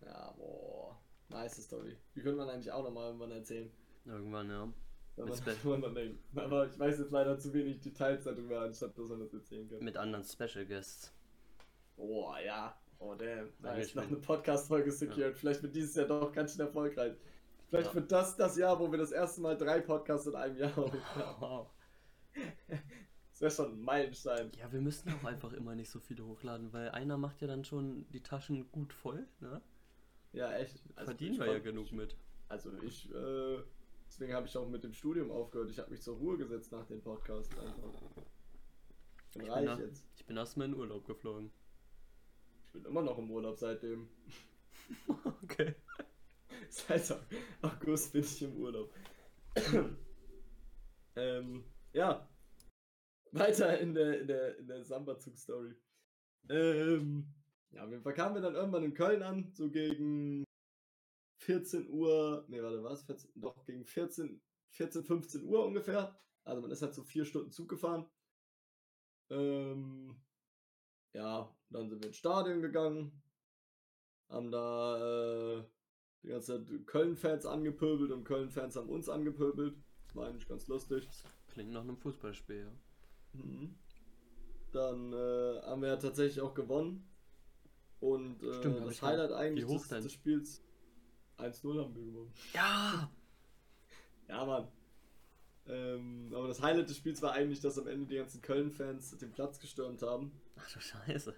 Ja, boah. Nice Story. Die könnte man eigentlich auch nochmal irgendwann erzählen. Irgendwann, ja. Wenn Mit man, Spe- wenn man dran denkt. Aber ich weiß jetzt leider zu wenig Details darüber, anstatt dass man das erzählen kann. Mit anderen Special Guests. Boah, ja. Oh, damn. Ja, Nice. ich Noch eine Podcast-Folge secured. Vielleicht wird dieses Jahr doch ganz schön erfolgreich. Vielleicht Ja. wird das das Jahr, wo wir das erste Mal drei Podcasts in einem Jahr hochladen. Wow. Das wäre schon ein Meilenstein. Ja, wir müssen auch einfach immer nicht so viele hochladen, weil einer macht ja dann schon die Taschen gut voll, ne? Ja, echt. Verdienen ich wir ja genug mit. Also ich, äh, deswegen habe ich auch mit dem Studium aufgehört. Ich habe mich zur Ruhe gesetzt nach dem Podcast einfach. Ich bin Ich bin, reich nach, jetzt. ich bin erstmal in Urlaub geflogen. Ich bin immer noch im Urlaub seitdem. okay. Seit August bin ich im Urlaub. ähm, ja. Weiter in der, in der, in der Samba-Zug-Story. Ähm, ja, auf jeden Fall kamen wir dann irgendwann in Köln an, so gegen 14 Uhr, ne, warte, was? 14, doch, gegen 14, 14, 15 Uhr ungefähr. Also man ist halt so vier Stunden Zug gefahren. Ähm, ja, dann sind wir ins Stadion gegangen, haben da äh, die ganze Zeit Köln-Fans angepöbelt und Köln-Fans haben uns angepöbelt. War eigentlich ganz lustig. Klingt nach einem Fußballspiel, ja. Mhm. Dann äh, haben wir ja tatsächlich auch gewonnen. Und äh, Stimmt, das Highlight eigentlich des, des Spiels 1-0 haben wir gewonnen. Ja! Ja, Mann. Ähm, aber das Highlight des Spiels war eigentlich, dass am Ende die ganzen Köln-Fans den Platz gestürmt haben Ach du Scheiße.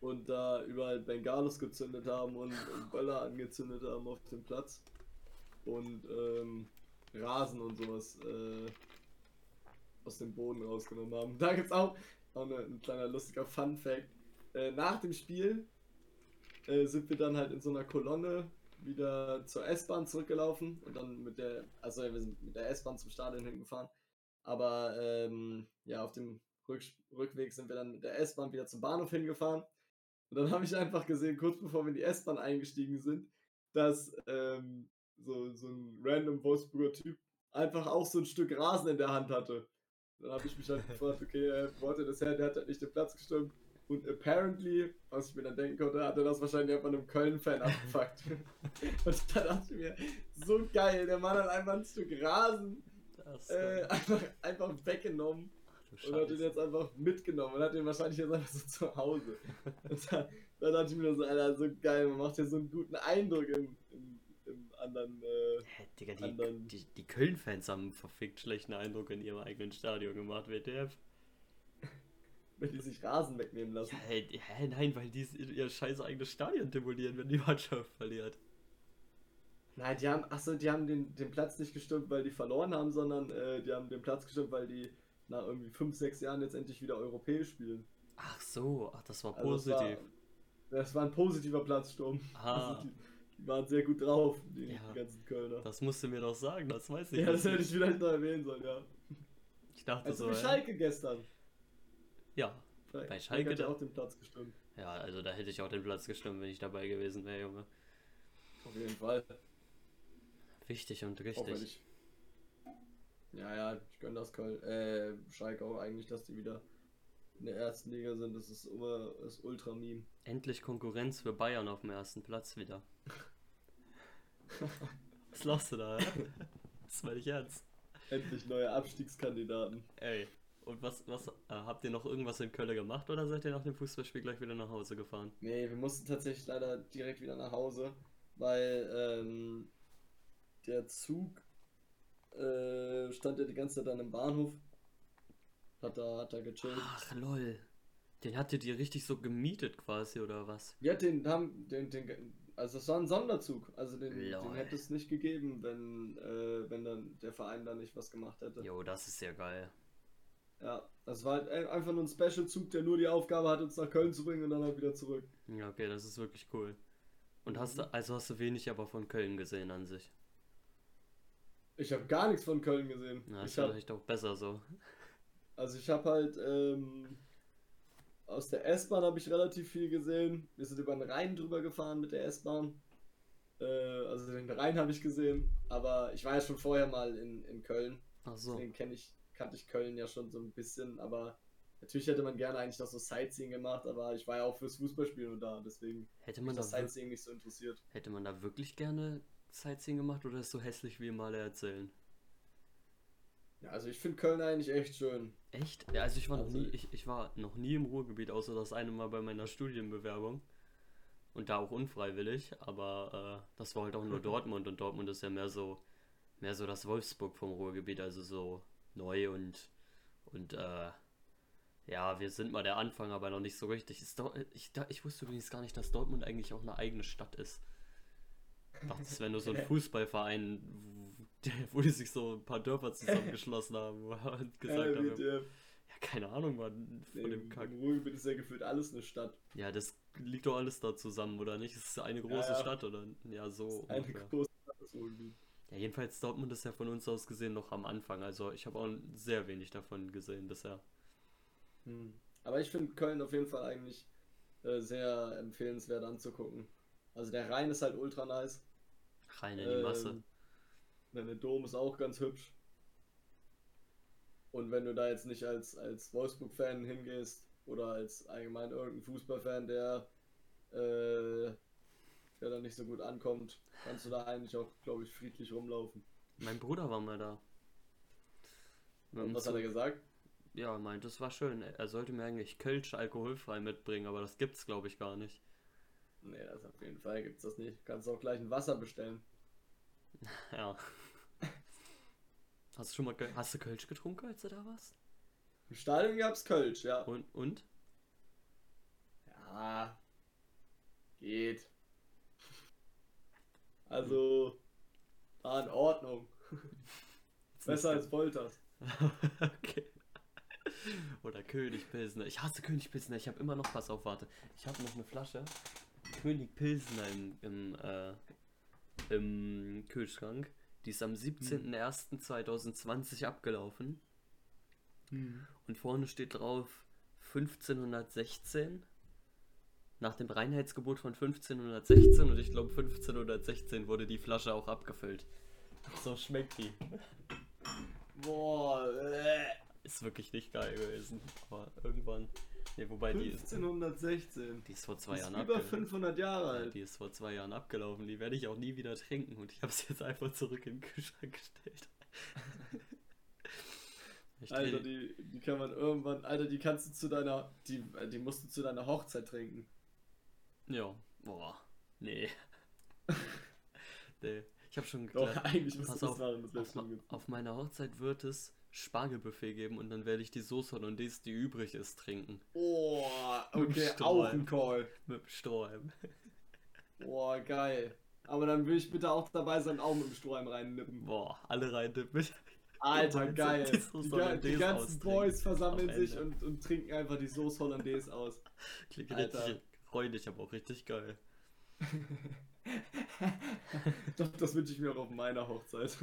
und da überall Bengalos gezündet haben und, und Böller angezündet haben auf dem Platz. Und ähm, Rasen und sowas äh, aus dem Boden rausgenommen haben. Da gibt's auch, auch eine, ein kleiner lustiger Fun-Fact. Äh, nach dem Spiel äh, sind wir dann halt in so einer Kolonne wieder zur S-Bahn zurückgelaufen und dann mit der, also wir sind mit der S-Bahn zum Stadion hingefahren. Aber ähm, ja, auf dem Rück Rückweg sind wir dann mit der S-Bahn wieder zum Bahnhof hingefahren. Und dann habe ich einfach gesehen, kurz bevor wir in die S-Bahn eingestiegen sind, dass ähm, so, so ein random Wolfsburger Typ einfach auch so ein Stück Rasen in der Hand hatte. Dann habe ich mich halt gefragt, okay, äh, wo hat er das her? Der hat halt nicht den Platz gestimmt. Und apparently, was ich mir dann denken konnte, hat er das wahrscheinlich einfach einem Köln-Fan abgefuckt. und da dachte ich mir, so geil, der Mann hat einfach ein Stück Rasen Das äh, einfach, einfach weggenommen und hat ihn jetzt einfach mitgenommen und hat ihn wahrscheinlich jetzt einfach so zu Hause. Und da, da dachte ich mir so, Alter, so geil, man macht ja so einen guten Eindruck im, im, im anderen. Äh, Hä, Digga, die, anderen- die, die Köln-Fans haben einen verfickt schlechten Eindruck in ihrem eigenen Stadion gemacht, WTF. Wenn die sich Rasen wegnehmen Ja, lassen. hä, hä, nein, weil die ihr scheiß eigenes Stadion demolieren, wenn die Mannschaft verliert. Nein, die haben, achso, die haben den, den Platz nicht gestürmt, weil die verloren haben, sondern äh, die haben den Platz gestürmt, weil die nach irgendwie 5, 6 Jahren jetzt endlich wieder europäisch spielen. Ach so, ach, das war Also es positiv. War, das war ein positiver Platzsturm. Ah. Also die, die waren sehr gut drauf, die, Ja. die ganzen Kölner. Das musst du mir doch sagen, das weiß ich ja, das hätte ich vielleicht noch erwähnen sollen, ja. Ich dachte Also so, wie? Schalke gestern. Ja, Schalke, Bei Schalke da- auch den Platz gestürmt. ja, also da hätte ich auch den Platz gestimmt, wenn ich dabei gewesen wäre, Junge. Auf jeden Fall. Wichtig und richtig. ich. Ja, ja, ich gönne das Köln. Äh, Schalke auch eigentlich, dass die wieder in der ersten Liga sind. Das ist immer das Ultra-Meme. Endlich Konkurrenz für Bayern auf dem ersten Platz wieder. Was lachst du da? Das meine ich ernst. Endlich neue Abstiegskandidaten. Ey, und was, was, äh, habt ihr noch irgendwas in Köln gemacht oder seid ihr nach dem Fußballspiel gleich wieder nach Hause gefahren? Nee, wir mussten tatsächlich leider direkt wieder nach Hause, weil ähm, der Zug äh, stand ja die ganze Zeit dann im Bahnhof. Hat da, hat da gechillt. Ach, lol. Den hattet ihr richtig so gemietet quasi, oder was? Ja, den haben, den, den, also es war ein Sonderzug. Also den, den hätte es nicht gegeben, wenn, äh, wenn dann der Verein da nicht was gemacht hätte. Jo, das ist ja geil. Ja, das war halt ein- einfach nur ein Special-Zug, der nur die Aufgabe hat, uns nach Köln zu bringen und dann halt wieder zurück. Ja, okay, das ist wirklich cool. Und hast Mhm. du, also hast du wenig aber von Köln gesehen an sich. Ich habe gar nichts von Köln gesehen. Na, ist vielleicht auch besser so. also ich habe halt ähm, aus der S-Bahn habe ich relativ viel gesehen. Wir sind über den Rhein drüber gefahren mit der S-Bahn. Äh, also den Rhein habe ich gesehen, aber ich war ja schon vorher mal in, in Köln. Ach so. Deswegen kenn ich, kannte ich Köln ja schon so ein bisschen, aber natürlich hätte man gerne eigentlich noch so Sightseeing gemacht, aber ich war ja auch fürs Fußballspiel nur da, deswegen Hätte man, da das Sightseeing nicht so interessiert. hätte man da wirklich gerne Sightseeing gemacht oder ist so hässlich, wie im Male erzählen? Ja, also ich finde Köln eigentlich echt schön. Echt? Ja, also ich war noch Also nie, ich- ich, ich war noch nie im Ruhrgebiet, außer das eine Mal bei meiner Studienbewerbung. Und da auch unfreiwillig, aber äh, das war halt auch nur Dortmund und Dortmund ist ja mehr so, mehr so das Wolfsburg vom Ruhrgebiet, also so neu und, und äh, ja, wir sind mal der Anfang, aber noch nicht so richtig. Ist ich, ich wusste übrigens gar nicht, dass Dortmund eigentlich auch eine eigene Stadt ist. Dachte, es wäre nur so ein Fußballverein, wo- die sich so ein paar Dörfer zusammengeschlossen haben und gesagt Äh, haben, mit, äh, ja, keine Ahnung, Mann, von dem Im, Kack. Im Ruhrgebiet ist ja gefühlt alles eine Stadt. Ja, das liegt doch alles da zusammen, oder nicht? Es ist eine große ja. Stadt, oder? Ja, so. Eine große Stadt, das Ruhrgebiet. Ja, jedenfalls Dortmund ist ja von uns aus gesehen noch am Anfang. Also ich habe auch sehr wenig davon gesehen bisher. Hm. Aber ich finde Köln auf jeden Fall eigentlich äh, sehr empfehlenswert anzugucken. Also der Rhein ist halt ultra nice. Rein in die Masse. Ähm, Der Dom ist auch ganz hübsch. Und wenn du da jetzt nicht als, als Wolfsburg-Fan hingehst oder als allgemein irgendein Fußballfan, der, äh, der da nicht so gut ankommt, kannst du da eigentlich auch, glaube ich, friedlich rumlaufen. Mein Bruder war mal da. Und was hat er gesagt? Ja, er meint, das war schön. Er sollte mir eigentlich Kölsch alkoholfrei mitbringen, aber das gibt's, glaube ich, gar nicht. Nee, das auf jeden Fall gibt's das nicht. Kannst auch gleich ein Wasser bestellen. Ja. Hast du schon mal hast du Kölsch getrunken, als du da warst? Im Stadion gab's Kölsch, ja. Und? und? Ja. Geht. Also, war in Ordnung. Besser als Wolters. okay. Oder König Pilsner. Ich hasse König Pilsner. Ich habe immer noch was auf Warte. Ich habe noch eine Flasche König Pilsner im, im, äh, im Kühlschrank. Die ist am 17.01.2020 abgelaufen. Und vorne steht drauf 1516. Nach dem Reinheitsgebot von 1516 und ich glaube 1516 wurde die Flasche auch abgefüllt. So schmeckt die. Boah, äh, Ist wirklich nicht geil gewesen. Aber irgendwann. Ne, wobei die ist, 1516. die ist vor zwei ist Jahren über abgelaufen. 500 Jahre Ja, alt. die ist vor zwei Jahren abgelaufen. Die werde ich auch nie wieder trinken und ich habe sie jetzt einfach zurück in den Kühlschrank gestellt. Ich Alter, die, die kann man irgendwann, Alter, die kannst du zu deiner, die, die musst du zu deiner Hochzeit trinken. Ja. Boah. Nee. nee. Ich habe schon Doch, gedacht, eigentlich musst pass auf, machen, das auf, auf meiner Hochzeit wird es Spargelbuffet geben und dann werde ich die Soße Hollandaise, die übrig ist, trinken. Oh, okay, auch ein Call. Mit dem Strohhalm. Boah, geil. Aber dann will ich bitte auch dabei sein, auch mit dem Strohhalm reinnippen. Boah, alle rein. Bitte. Alter, Gemeinsam geil. die Die, die ganzen. Boys versammeln Am sich und, und trinken einfach die Soße Hollandaise aus. Alter. Räudig, aber auch richtig geil. Doch, das wünsche ich mir auch auf meiner Hochzeit.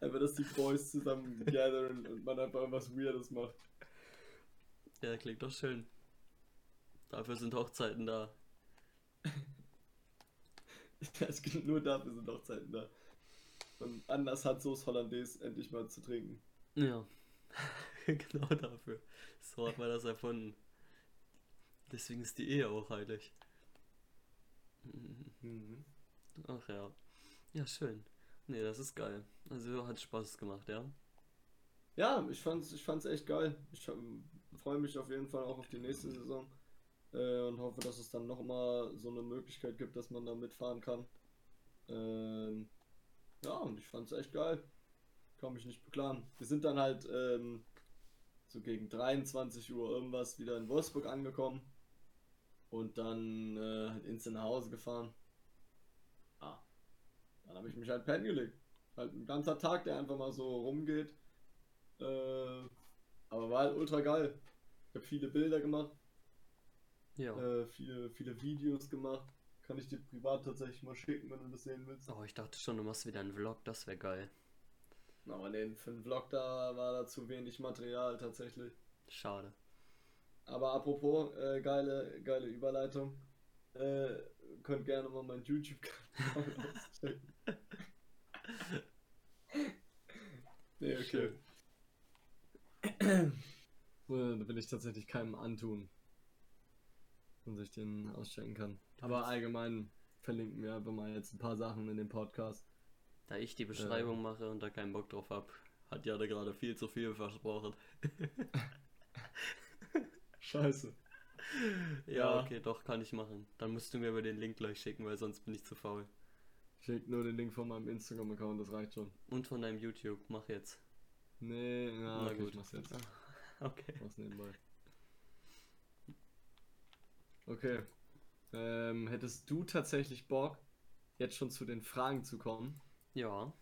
einfach, dass die Boys zusammen gathern und man einfach irgendwas Weirdes macht. Ja, klingt doch schön. Dafür sind Hochzeiten da. Gibt nur dafür sind Hochzeiten da. Und anders hat Soße Hollandaise endlich mal zu trinken. Ja, genau dafür. So hat man das erfunden. Deswegen ist die Ehe auch heilig. Mhm. Ach ja. Ja, schön. Nee, das ist geil. Also hat Spaß gemacht, ja. Ja, ich fand's, ich fand's echt geil. Ich freue mich auf jeden Fall auch auf die nächste Saison. Äh, und hoffe, dass es dann nochmal so eine Möglichkeit gibt, dass man da mitfahren kann. Ähm, ja, und ich fand's echt geil. Kann mich nicht beklagen. Wir sind dann halt ähm, so gegen 23 Uhr irgendwas wieder in Wolfsburg angekommen. Und dann äh, halt instant nach Hause gefahren. Ah, dann habe ich mich halt pennen gelegt. Halt ein ganzer Tag, der einfach mal so rumgeht. Äh, aber war halt ultra geil. Ich habe viele Bilder gemacht, Ja. äh, viele, viele Videos gemacht. Kann ich dir privat tatsächlich mal schicken, wenn du das sehen willst. Oh, ich dachte schon, du machst wieder einen Vlog, das wäre geil. Aber nee, für den Vlog da war da zu wenig Material tatsächlich. Schade. Aber apropos, äh, geile, geile Überleitung. Äh, könnt gerne mal meinen YouTube-Kanal auschecken. nee, okay. Da will ich tatsächlich keinem antun. Und sich den auschecken kann. Aber allgemein verlinken wir einfach mal jetzt ein paar Sachen in dem Podcast. Da ich die Beschreibung mache und da keinen Bock drauf hab, hat Jade gerade viel zu viel versprochen. Scheiße. Ja, Ja. okay, doch, kann ich machen. Dann musst du mir aber den Link gleich schicken, weil sonst bin ich zu faul. Schick nur den Link von meinem Instagram-Account, das reicht schon. Und von deinem YouTube, mach jetzt. Nee, ja, Na okay, gut. ich mach's jetzt. Okay. Was nebenbei. Okay. Ähm, hättest du tatsächlich Bock, jetzt schon zu den Fragen zu kommen? Ja,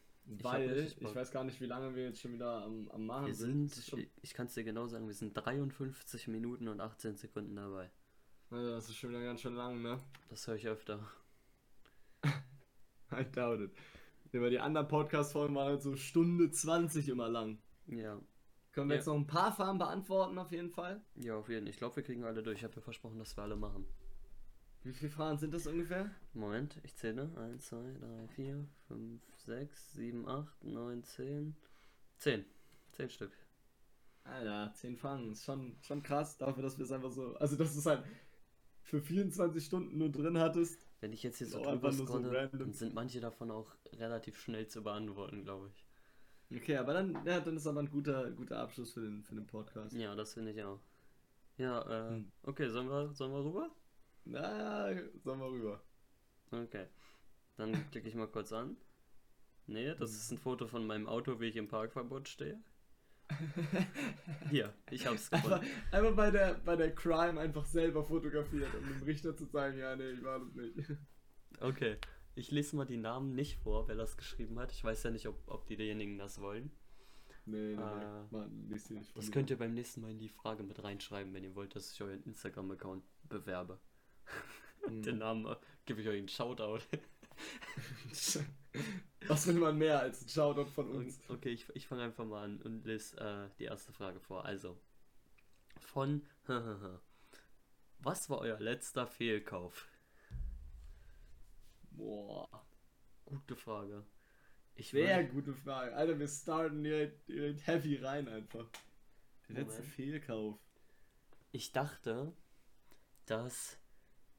Weil ich, Bock. weiß gar nicht, wie lange wir jetzt schon wieder am, am Machen wir sind. sind, ich kann es dir genau sagen, wir sind 53 Minuten und 18 Sekunden dabei. also das ist schon wieder ganz schön lang, ne? Das höre ich öfter. I doubt it. Weil die anderen Podcast-Folgen waren halt so Stunde 20 immer lang. Ja, Können wir Ja. jetzt noch ein paar Fragen beantworten, auf jeden Fall? ja, auf jeden Fall. Ich glaube, wir kriegen alle durch. Ich habe dir versprochen, dass wir alle machen. Wie viele Fragen sind das ungefähr? Moment, ich zähle. 1, 2, 3, 4, 5, 6, 7, 8, 9, 10. 10. 10 Stück. Alter, 10 Fragen. Ist schon, schon krass dafür, dass wir es einfach so. Also, dass du es halt für 24 Stunden nur drin hattest. Wenn ich jetzt hier so drüber so scrolle, dann sind manche davon auch relativ schnell zu beantworten, glaube ich. Okay, aber dann, ja, dann ist aber ein guter, guter Abschluss für den, für den Podcast. Ja, das finde ich auch. Ja, äh, Hm. okay, sollen wir, sollen wir rüber? Na, sollen wir rüber. Okay. Dann klicke ich mal kurz an. Nee, das ist ein Foto von meinem Auto, wie ich im Parkverbot stehe. Hier, ich hab's gefunden. Einfach, einfach bei, der, bei der Crime einfach selber fotografiert, um dem Richter zu zeigen, ja, nee, ich war das nicht. Okay, ich lese mal die Namen nicht vor, wer das geschrieben hat. Ich weiß ja nicht, ob, ob die diejenigen das wollen. Nee, nee, Äh, nee. Mann, liest die nicht von Das mir. könnt ihr beim nächsten Mal in die Frage mit reinschreiben, wenn ihr wollt, dass ich euren Instagram-Account bewerbe. Mhm. Den Namen äh, gebe ich euch einen Shoutout. Was will man mehr als ein Shoutout von uns? Okay, ich, ich fange einfach mal an und lese äh, die erste Frage vor. Also, von Was war euer letzter Fehlkauf? Boah. Gute Frage. Ich Sehr würde- gute Frage. Alter, wir starten direkt, direkt heavy rein einfach. Der letzte. Fehlkauf. Ich dachte, dass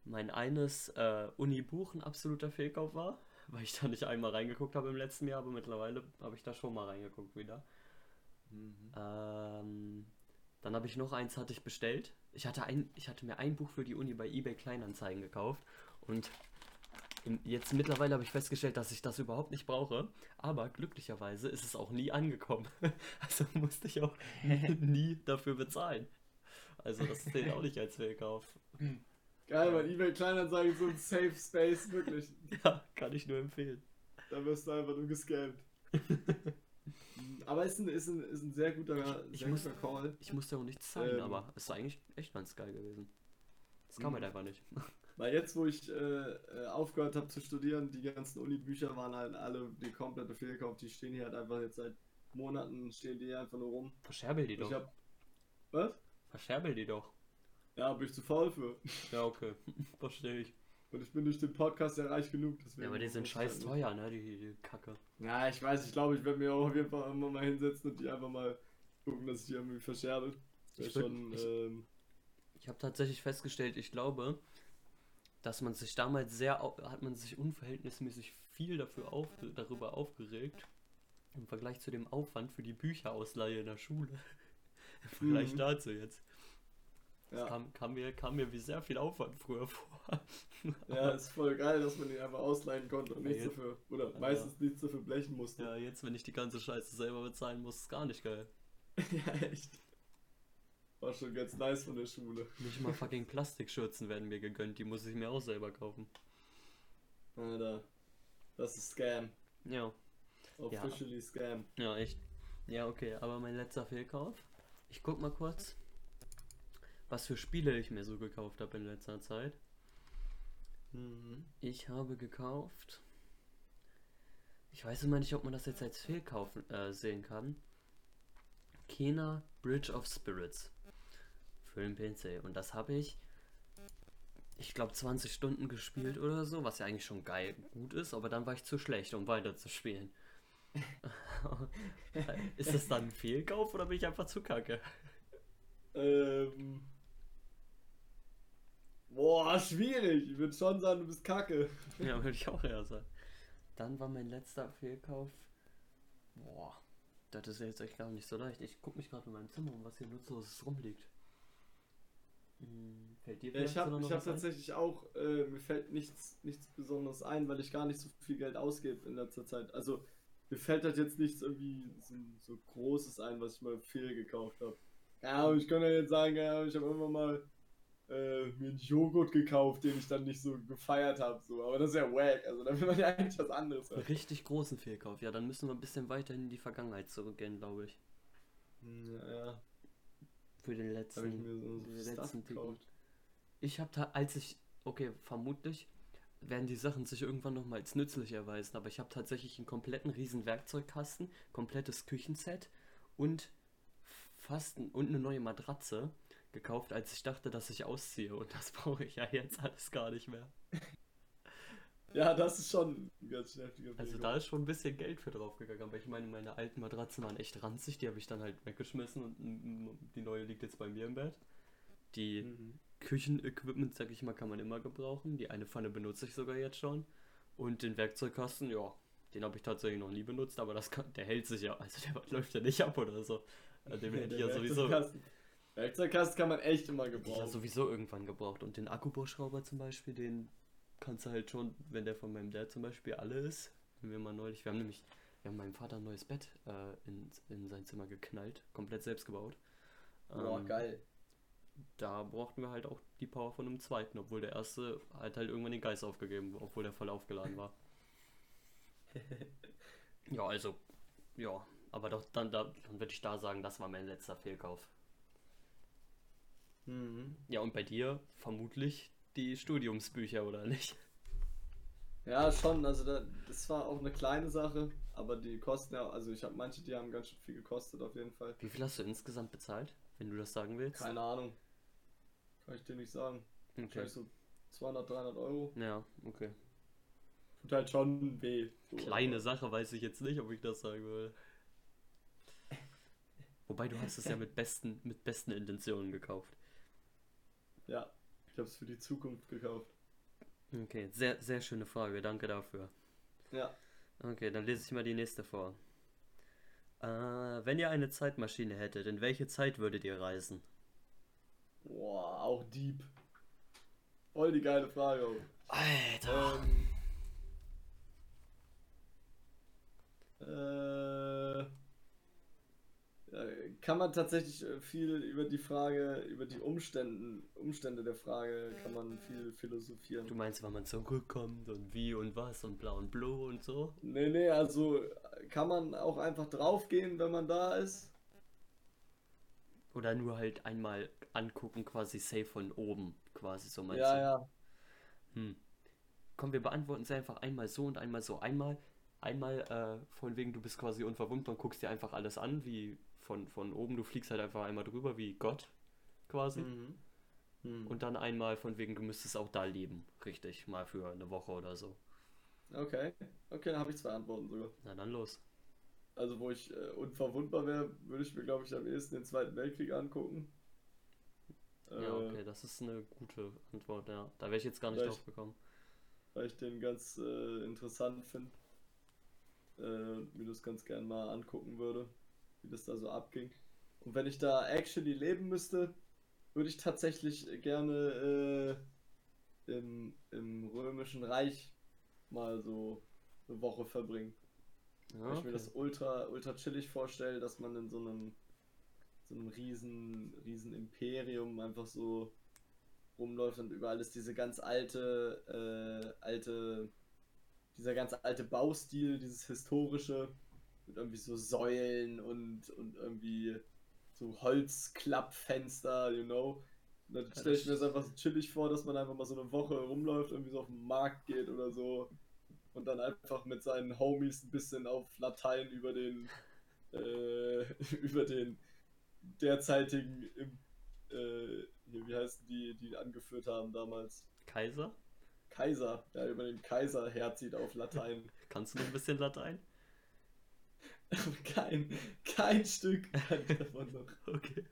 mein eines äh, Uni-Buch ein absoluter Fehlkauf war, weil ich da nicht einmal reingeguckt habe im letzten Jahr, aber mittlerweile habe ich da schon mal reingeguckt wieder. Ähm, dann habe ich noch eins hatte ich bestellt. Ich hatte ein, ich hatte mir ein Buch für die Uni bei eBay Kleinanzeigen gekauft und im, jetzt mittlerweile habe ich festgestellt, dass ich das überhaupt nicht brauche. Aber glücklicherweise ist es auch nie angekommen. Also musste ich auch nie dafür bezahlen. Also das zählt auch nicht als Fehlkauf. Geil, weil eBay Kleinanzeigen ist so ein Safe Space, wirklich. Ja, kann ich nur empfehlen. Da wirst du einfach nur gescampt. Aber ist ein, ist ein, ist ein sehr guter, Ich sehr muss- guter Call. Ich musste auch nichts zahlen, Ähm. aber es ist eigentlich echt ganz geil gewesen. Das kann man Mhm. einfach nicht. Weil jetzt, wo ich äh, äh, aufgehört habe zu studieren, die ganzen Uni-Bücher waren halt alle die komplette Fehlkauf. Die stehen hier halt einfach jetzt seit Monaten, stehen die einfach nur rum. Verscherbel die Ich doch. hab. Was? Verscherbel die doch. Ja, bin ich zu faul für. Ja, okay. Verstehe ich. Und ich bin durch den Podcast ja reich genug. Deswegen Ja, aber die sind scheiß teuer, ne? Die, die Kacke. Ja, ich weiß, ich glaube, ich werde mir auch auf jeden Fall immer mal hinsetzen und die einfach mal gucken, dass ich die irgendwie verscherbe. Das Ich wäre würd- schon. ich- ähm, Ich habe tatsächlich festgestellt, ich glaube, dass man sich damals sehr, hat man sich unverhältnismäßig viel dafür auf, darüber aufgeregt, im Vergleich zu dem Aufwand für die Bücherausleihe in der Schule. Im Vergleich Mhm. dazu jetzt. Das ja. kam, kam, mir, kam mir wie sehr viel Aufwand früher vor. ja, ist voll geil, dass man die einfach ausleihen konnte und Ja, nichts dafür. Oder Ja. meistens nichts dafür blechen musste. ja, jetzt, wenn ich die ganze Scheiße selber bezahlen muss, ist gar nicht geil. ja, echt. War schon ganz nice von der Schule. Nicht mal fucking Plastikschürzen werden mir gegönnt, die muss ich mir auch selber kaufen. Alter. Das ist Scam. Ja, Ja. Officially Scam. ja, echt. Ja, okay, aber mein letzter Fehlkauf. Ich guck mal kurz, was für Spiele ich mir so gekauft habe in letzter Zeit. Mhm. Ich habe gekauft. Ich weiß immer nicht, ob man das jetzt als Fehlkauf äh, sehen kann. Kena Bridge of Spirits. Für den PC. Und das habe ich, ich glaube, 20 Stunden gespielt oder so, was ja eigentlich schon geil gut ist, aber dann war ich zu schlecht, um weiter zu spielen. ist das dann ein Fehlkauf oder bin ich einfach zu kacke? Ähm. Boah, schwierig. Ich würde schon sagen, du bist kacke. Ja, würde ich auch eher sagen. Dann war mein letzter Fehlkauf. Boah, das ist jetzt echt gar nicht so leicht. Ich gucke mich gerade in meinem Zimmer um, was hier nutzloses rumliegt. Hm, fällt dir ich habe hab ein? tatsächlich auch, äh, mir fällt nichts, nichts Besonderes ein, weil ich gar nicht so viel Geld ausgebe in letzter Zeit. Also, mir fällt halt jetzt nichts irgendwie so, so Großes ein, was ich mal fehl gekauft habe. Ja, aber ich kann ja jetzt sagen, ja, ich habe irgendwann mal äh, mir einen Joghurt gekauft, den ich dann nicht so gefeiert habe. So. Aber das ist ja wack, also da will man ja eigentlich was anderes haben. richtig großen Fehlkauf. Ja, dann müssen wir ein bisschen weiter in die Vergangenheit zurückgehen, glaube ich. Ja, ja. Für den Habe ich letzten, mir so den Stuff letzten gekauft. Ich habe da, als ich, okay, vermutlich werden die Sachen sich irgendwann noch mal als nützlich erweisen, aber ich habe tatsächlich einen kompletten riesen Werkzeugkasten, komplettes Küchenset und fast und eine neue Matratze gekauft, als ich dachte, dass ich ausziehe und das brauche ich ja jetzt alles gar nicht mehr. Ja, das ist schon ein ganz heftiger Also Fehlkauf. da ist schon ein bisschen Geld für draufgegangen, aber ich meine, meine alten Matratzen waren echt ranzig, die habe ich dann halt weggeschmissen und die neue liegt jetzt bei mir im Bett. Die Mhm. Küchenequipment, sag ich mal, kann man immer gebrauchen. Die eine Pfanne benutze ich sogar jetzt schon. Und den Werkzeugkasten, ja, den habe ich tatsächlich noch nie benutzt, aber das kann, der hält sich ja, also der läuft ja nicht ab oder so. Äh, Den hätte ich ja sowieso, Werkzeugkasten. Kann man echt immer gebrauchen. Ja, sowieso irgendwann gebraucht. Und den Akkubohrschrauber zum Beispiel, den kannst du halt schon, wenn der von meinem Dad zum Beispiel alle ist, wenn wir mal neulich, wir haben nämlich, wir haben meinem Vater ein neues Bett äh, in, in sein Zimmer geknallt, komplett selbst gebaut. Boah, Ähm, geil. Da brauchten wir halt auch die Power von einem zweiten, obwohl der erste hat halt irgendwann den Geist aufgegeben, obwohl der voll aufgeladen war. ja, also, ja, aber doch, dann, da, dann würde ich da sagen, das war mein letzter Fehlkauf. Mhm. Ja, und bei dir vermutlich die Studiumsbücher, oder nicht? Ja, schon. Also da, das war auch eine kleine Sache, aber die kosten ja, also ich habe manche, die haben ganz schön viel gekostet auf jeden Fall. Wie viel hast du insgesamt bezahlt, wenn du das sagen willst? Keine Ahnung. Kann ich dir nicht sagen. Okay. Wahrscheinlich so 200, 300 Euro. Ja, okay. Tut halt schon weh. So, Kleine Sache weiß ich jetzt nicht, ob ich das sagen will. Wobei du hast es ja mit besten, mit besten Intentionen gekauft. Ja, ich habe es für die Zukunft gekauft. Okay, sehr, sehr schöne Frage, danke dafür. Ja. Okay, dann lese ich mal die nächste vor. Äh, wenn ihr eine Zeitmaschine hättet, in welche Zeit würdet ihr reisen? Boah, auch deep. Voll die geile Frage. auch. Alter! Ähm, äh, ja, kann man tatsächlich äh, viel über die Frage, über die Umständen, Umstände der Frage, kann man viel philosophieren. Du meinst, wann man zurückkommt und wie und was und bla und blau und so? Nee, nee, also äh, kann man auch einfach draufgehen, wenn man da ist. Oder nur halt einmal angucken, quasi safe von oben, quasi so meinst ja, du? ja. Hm. Komm, wir beantworten es einfach einmal so und einmal so. Einmal, einmal äh, von wegen, du bist quasi unverwundbar und guckst dir einfach alles an, wie von, von oben. Du fliegst halt einfach einmal drüber, wie Gott, quasi. Mhm. Mhm. Und dann einmal von wegen, du müsstest auch da leben. Richtig, mal für eine Woche oder so. Okay, okay, dann habe ich zwei Antworten sogar. Na dann los. Also, wo ich äh, unverwundbar wäre, würde ich mir, glaube ich, am ehesten den Zweiten Weltkrieg angucken. Ja, Äh, okay, das ist eine gute Antwort, ja. Da wäre ich jetzt gar nicht drauf gekommen. weil ich den ganz äh, interessant finde. Äh, mir das ganz gern mal angucken würde, wie das da so abging. Und wenn ich da actually leben müsste, würde ich tatsächlich gerne äh, im, im Römischen Reich mal so eine Woche verbringen. Ja, Weil ich mir okay. das ultra, ultra chillig vorstelle, dass man in so einem, so einem riesen, riesen Imperium einfach so rumläuft und überall ist diese ganz alte, äh, alte, dieser ganz alte Baustil, dieses historische, mit irgendwie so Säulen und, und irgendwie so Holzklappfenster, you know. Und dann stelle ich mir das- einfach so chillig vor, dass man einfach mal so eine Woche rumläuft, irgendwie so auf den Markt geht oder so und dann einfach mit seinen Homies ein bisschen auf Latein über den äh, über den derzeitigen äh, hier, wie heißen die, die angeführt haben damals? Kaiser? Kaiser, ja, über den Kaiser herzieht auf Latein. Kannst du ein bisschen Latein? kein, kein Stück davon noch. Okay.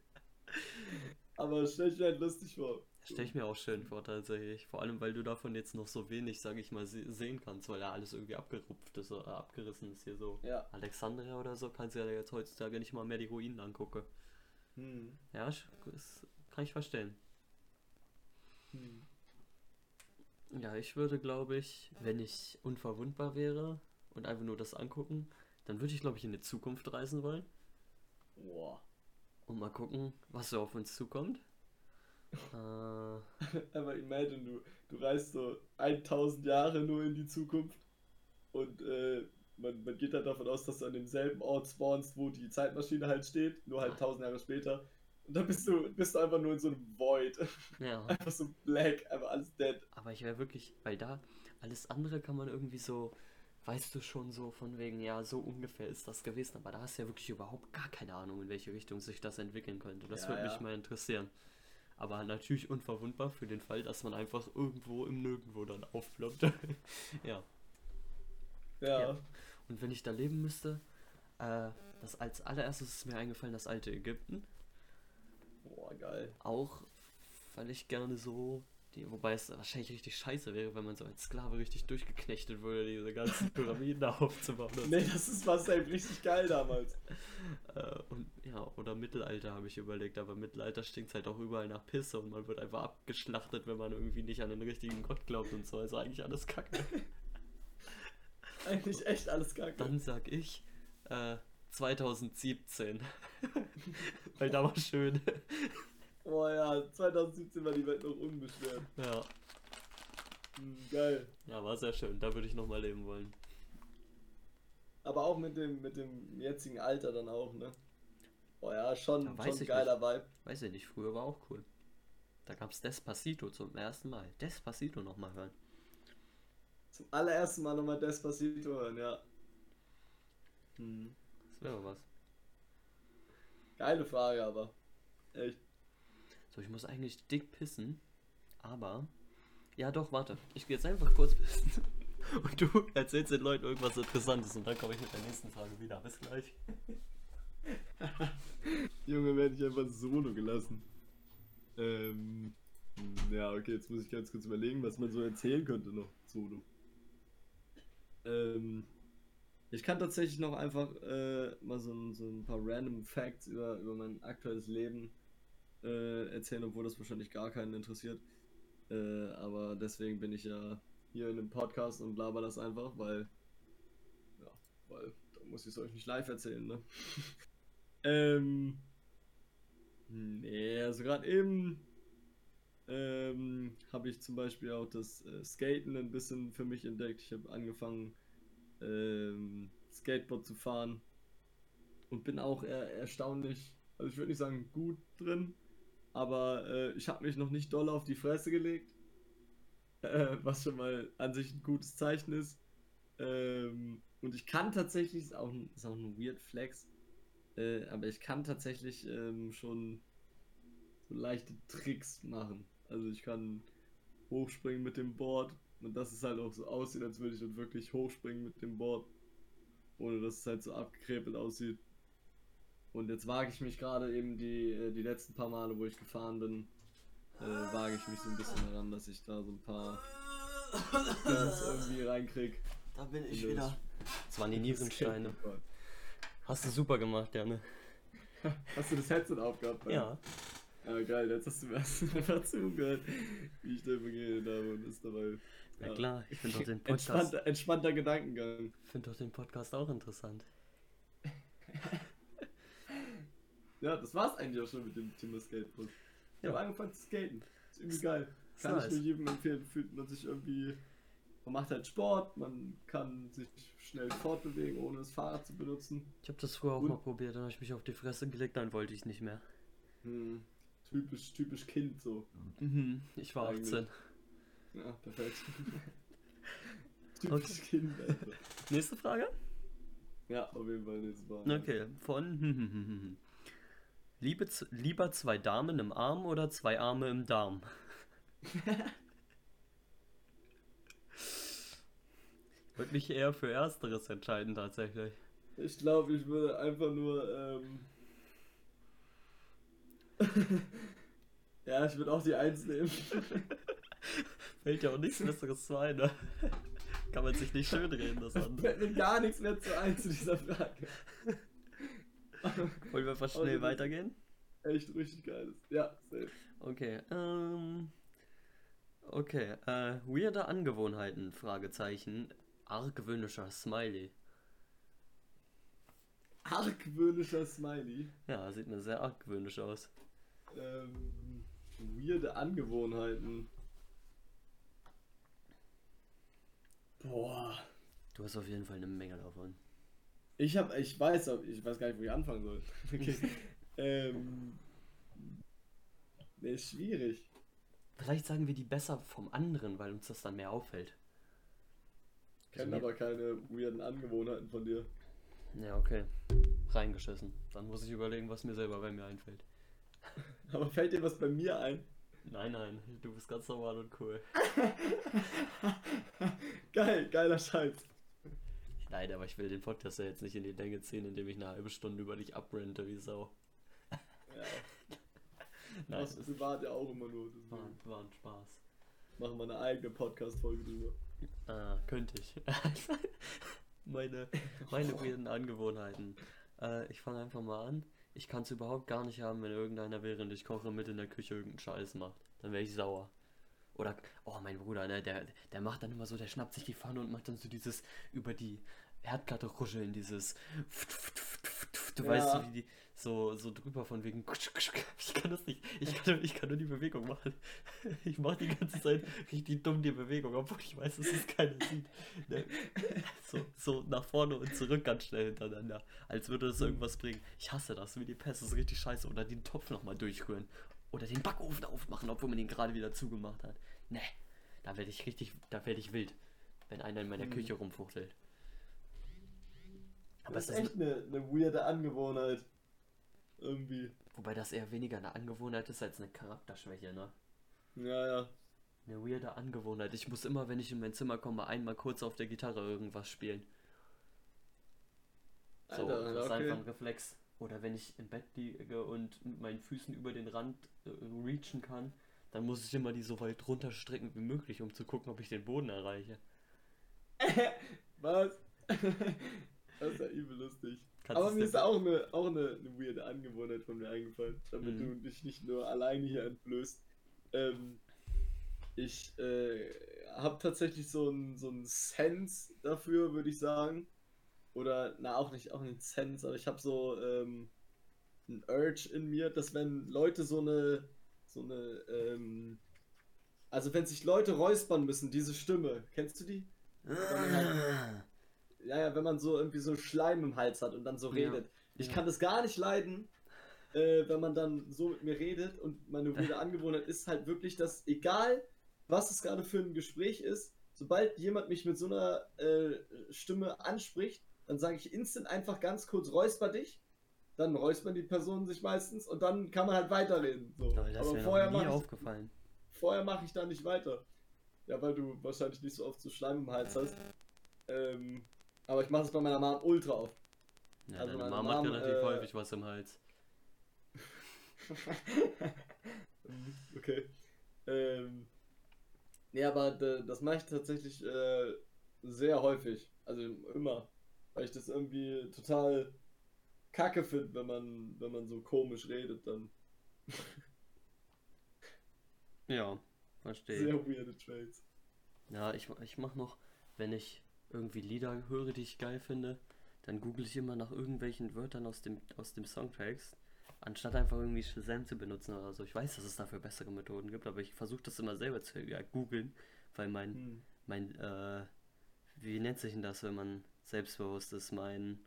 Aber stell ich mir halt lustig vor. Stell ich mir auch schön vor, tatsächlich. Vor allem, weil du davon jetzt noch so wenig, sag ich mal, se sehen kannst, weil ja alles irgendwie abgerupft ist, oder abgerissen ist hier so. Ja. Alexandria oder so kannst du ja jetzt heutzutage nicht mal mehr die Ruinen angucken. Hm. Ja, das kann ich verstehen. Hm. Ja, ich würde, glaube ich, wenn ich unverwundbar wäre und einfach nur das angucken, dann würde ich, glaube ich, in die Zukunft reisen wollen Boah. und mal gucken, was so auf uns zukommt. äh, Aber imagine, du, du reist so 1000 Jahre nur in die Zukunft und äh, man, man geht halt davon aus, dass du an demselben Ort spawnst, wo die Zeitmaschine halt steht, nur halt 1000 Jahre später. Und dann bist du, bist du einfach nur in so einem Void. ja. Einfach so black, einfach alles dead. Aber ich wäre wirklich, weil da alles andere kann man irgendwie so, weißt du schon so von wegen, ja, so ungefähr ist das gewesen, aber da hast du ja wirklich überhaupt gar keine Ahnung, in welche Richtung sich das entwickeln könnte. Das Ja, würde ja. mich mal interessieren. Aber natürlich unverwundbar für den Fall, dass man einfach irgendwo im Nirgendwo dann aufploppt. ja. Ja. Ja. Und wenn ich da leben müsste, äh, das als allererstes ist mir eingefallen, das alte Ägypten. Boah, geil. Auch, weil ich gerne so Die, wobei es wahrscheinlich richtig scheiße wäre, wenn man so als Sklave richtig durchgeknechtet würde, diese ganzen Pyramiden aufzubauen. nee, das ist was halt richtig geil damals. Äh, und ja, oder Mittelalter habe ich überlegt, aber Mittelalter stinkt halt auch überall nach Pisse und man wird einfach abgeschlachtet, wenn man irgendwie nicht an den richtigen Gott glaubt und so. Also eigentlich alles kacke. eigentlich echt alles kacke. Dann sag ich äh, 2017. Weil da war schön. Boah ja, 2017 war die Welt noch unbeschwert. Ja. Mhm, geil. Ja, war sehr schön. Da würde ich nochmal leben wollen. Aber auch mit dem, mit dem jetzigen Alter dann auch, ne? Boah ja, schon, ja, schon geiler nicht. Vibe. Weiß ich nicht, früher war auch cool. Da gab's Despacito zum ersten Mal. Despacito nochmal hören. Zum allerersten Mal nochmal Despacito hören, ja. Hm. Das wäre was. Geile Frage, aber. Echt. So, ich muss eigentlich dick pissen. Aber. Ja, doch, warte. Ich gehe jetzt einfach kurz pissen. Und du erzählst den Leuten irgendwas Interessantes und dann komme ich mit der nächsten Frage wieder. Bis gleich. Junge, werde ich einfach solo gelassen. Ähm. Ja, okay, jetzt muss ich ganz kurz überlegen, was man so erzählen könnte noch solo. Ähm. Ich kann tatsächlich noch einfach äh, mal so, so, ein paar random Facts über, über mein aktuelles Leben äh, erzählen, obwohl das wahrscheinlich gar keinen interessiert. Äh, aber deswegen bin ich ja hier in einem Podcast und laber das einfach, weil. Ja, weil da muss ich es euch nicht live erzählen, ne? ähm. Nee, also gerade eben ähm, habe ich zum Beispiel auch das äh, Skaten ein bisschen für mich entdeckt. Ich habe angefangen, ähm, Skateboard zu fahren und bin auch er erstaunlich, also ich würde nicht sagen gut drin, aber äh, ich habe mich noch nicht doll auf die Fresse gelegt äh, was schon mal an sich ein gutes Zeichen ist. Ähm, und ich kann tatsächlich, ist auch ein, ist auch ein weird Flex, äh, aber ich kann tatsächlich ähm, schon so leichte Tricks machen. Also ich kann hochspringen mit dem Board und dass es halt auch so aussieht, als würde ich dann wirklich hochspringen mit dem Board, ohne dass es halt so abgekrepelt aussieht. Und jetzt wage ich mich gerade eben die, äh, die letzten paar Male, wo ich gefahren bin, äh, wage ich mich so ein bisschen daran, dass ich da so ein paar Turns irgendwie reinkrieg. Da bin ich wieder. Das waren die Nierensteine. Hast du super gemacht, Janne. Hast du das Headset aufgehabt? Ja. Ja, geil, jetzt hast du mir einfach zugehört, wie ich da geredet habe und ist dabei. Ja, ja klar, ich finde doch den Podcast. Entspannter, entspannter Gedankengang. Ich finde doch den Podcast auch interessant. Ja, das war's eigentlich auch schon mit dem Thema Skateboard. Ich ja. habe angefangen zu skaten. Ist irgendwie geil. Kann nice. ich nur jedem empfehlen. Fühlt man sich irgendwie. Man macht halt Sport, man kann sich schnell fortbewegen, ohne das Fahrrad zu benutzen. Ich habe das früher auch Und, mal probiert, dann habe ich mich auf die Fresse gelegt, dann wollte ich es nicht mehr. Hm, typisch, typisch Kind so. Mhm, ich war Eigentlich. 18. Ja, perfekt. typisch okay. Kind, Alter. Nächste Frage? Ja, auf jeden Fall nächste Frage. Okay, von Liebe, lieber zwei Damen im Arm oder zwei Arme im Darm? ich würde mich eher für Ersteres entscheiden, tatsächlich. Ich glaube, ich würde einfach nur. Ähm ja, ich würde auch die Eins nehmen. Fällt ja auch nichts Besseres zu ein, ne? Kann man sich nicht schön reden, das andere. Fällt mir gar nichts mehr zu ein zu dieser Frage. Wollen wir einfach schnell weitergehen? Echt richtig geil. Ja, safe. Okay, ähm. Okay, äh, weirde Angewohnheiten, Fragezeichen. Argwöhnischer Smiley. Argwöhnischer Smiley? Ja, sieht mir sehr argwöhnisch aus. Ähm, weirde Angewohnheiten. Boah. Du hast auf jeden Fall eine Menge davon. Ich hab, ich weiß, ich weiß gar nicht, wo ich anfangen soll. Okay. ähm. Nee, ist schwierig. Vielleicht sagen wir die besser vom anderen, weil uns das dann mehr auffällt. Ich kenne also aber keine weirden Angewohnheiten von dir. Ja, okay. Reingeschissen. Dann muss ich überlegen, was mir selber bei mir einfällt. aber fällt dir was bei mir ein? Nein, nein, du bist ganz normal und cool. Geil, geiler Scheiß. Nein, aber ich will den Podcast ja jetzt nicht in die Länge ziehen, indem ich eine halbe Stunde über dich abrente wie Sau. Ja. Nein, das privat ja auch immer nur. War, war ein Spaß. Machen wir eine eigene Podcast-Folge drüber. Ah, könnte ich. meine meine weirden Angewohnheiten. Äh, ich fange einfach mal an. Ich kann es überhaupt gar nicht haben, wenn irgendeiner während ich koche mit in der Küche irgendeinen Scheiß macht. Dann wäre ich sauer. Oder, oh, mein Bruder, ne, der, der macht dann immer so, der schnappt sich die Pfanne und macht dann so dieses über die Herdplatte ruscheln, dieses. Du ja. weißt, wie die so, so drüber von wegen. Ich kann das nicht. Ich kann, ich kann nur die Bewegung machen. Ich mache die ganze Zeit richtig dumm die Bewegung, obwohl ich weiß, dass es keiner sieht. Ne? So, so nach vorne und zurück ganz schnell hintereinander. Als würde das irgendwas bringen. Ich hasse das, wie die das ist richtig scheiße. Oder den Topf nochmal durchrühren. Oder den Backofen aufmachen, obwohl man ihn gerade wieder zugemacht hat. Ne, da werde ich richtig, da werde ich wild, wenn einer in meiner mhm. Küche rumfuchtelt. Aber das ist echt eine, eine weirde Angewohnheit. Irgendwie. Wobei das eher weniger eine Angewohnheit ist als eine Charakterschwäche, ne? Ja, ja. Eine weirde Angewohnheit. Ich muss immer, wenn ich in mein Zimmer komme, einmal kurz auf der Gitarre irgendwas spielen. So, Alter, das ist okay. einfach ein Reflex. Oder wenn ich im Bett liege und mit meinen Füßen über den Rand äh, reachen kann, dann muss ich immer die so weit runterstrecken wie möglich, um zu gucken, ob ich den Boden erreiche. Was? das ist ja übel lustig. Kannst Aber mir ist auch eine, auch eine, eine weirde Angewohnheit von mir eingefallen, damit mhm. du dich nicht nur alleine hier entblößt. Ähm, ich äh, habe tatsächlich so einen so Sense dafür, würde ich sagen. Oder, na, auch nicht, auch nicht Sense, aber ich habe so ähm, ein Urge in mir, dass wenn Leute so eine so eine, ähm, also wenn sich Leute räuspern müssen, diese Stimme, kennst du die? Halt, ja, ja, wenn man so irgendwie so Schleim im Hals hat und dann so redet. Ja. Ich ja. kann das gar nicht leiden, äh, wenn man dann so mit mir redet und meine gute Angewohnheit ist halt wirklich, dass egal, was es gerade für ein Gespräch ist, sobald jemand mich mit so einer äh, Stimme anspricht, dann sage ich instant einfach ganz kurz räusper dich dann räuspern die Personen sich meistens und dann kann man halt weiterreden. So. Aber, das Aber vorher mache aufgefallen. Vorher mache ich da nicht weiter. Ja, weil du wahrscheinlich nicht so oft so Schleim im Hals hast. Ähm, aber ich mache es bei meiner Mom ultra oft. Ja, also deine Mom hat relativ äh, häufig was im Hals. okay. Ähm, nee, aber das mache ich tatsächlich äh, sehr häufig. Also immer. Weil ich das irgendwie total kacke finde, wenn man, wenn man so komisch redet, dann. ja, verstehe. Sehr weirde Trades. Ja, ich, ich mach noch, wenn ich irgendwie Lieder höre, die ich geil finde, dann google ich immer nach irgendwelchen Wörtern aus dem, aus dem Songtracks, anstatt einfach irgendwie Shazam zu benutzen oder so. Ich weiß, dass es dafür bessere Methoden gibt, aber ich versuche das immer selber zu ja, googeln, weil mein, hm. mein, äh, wie nennt sich denn das, wenn man selbstbewusst ist? Mein,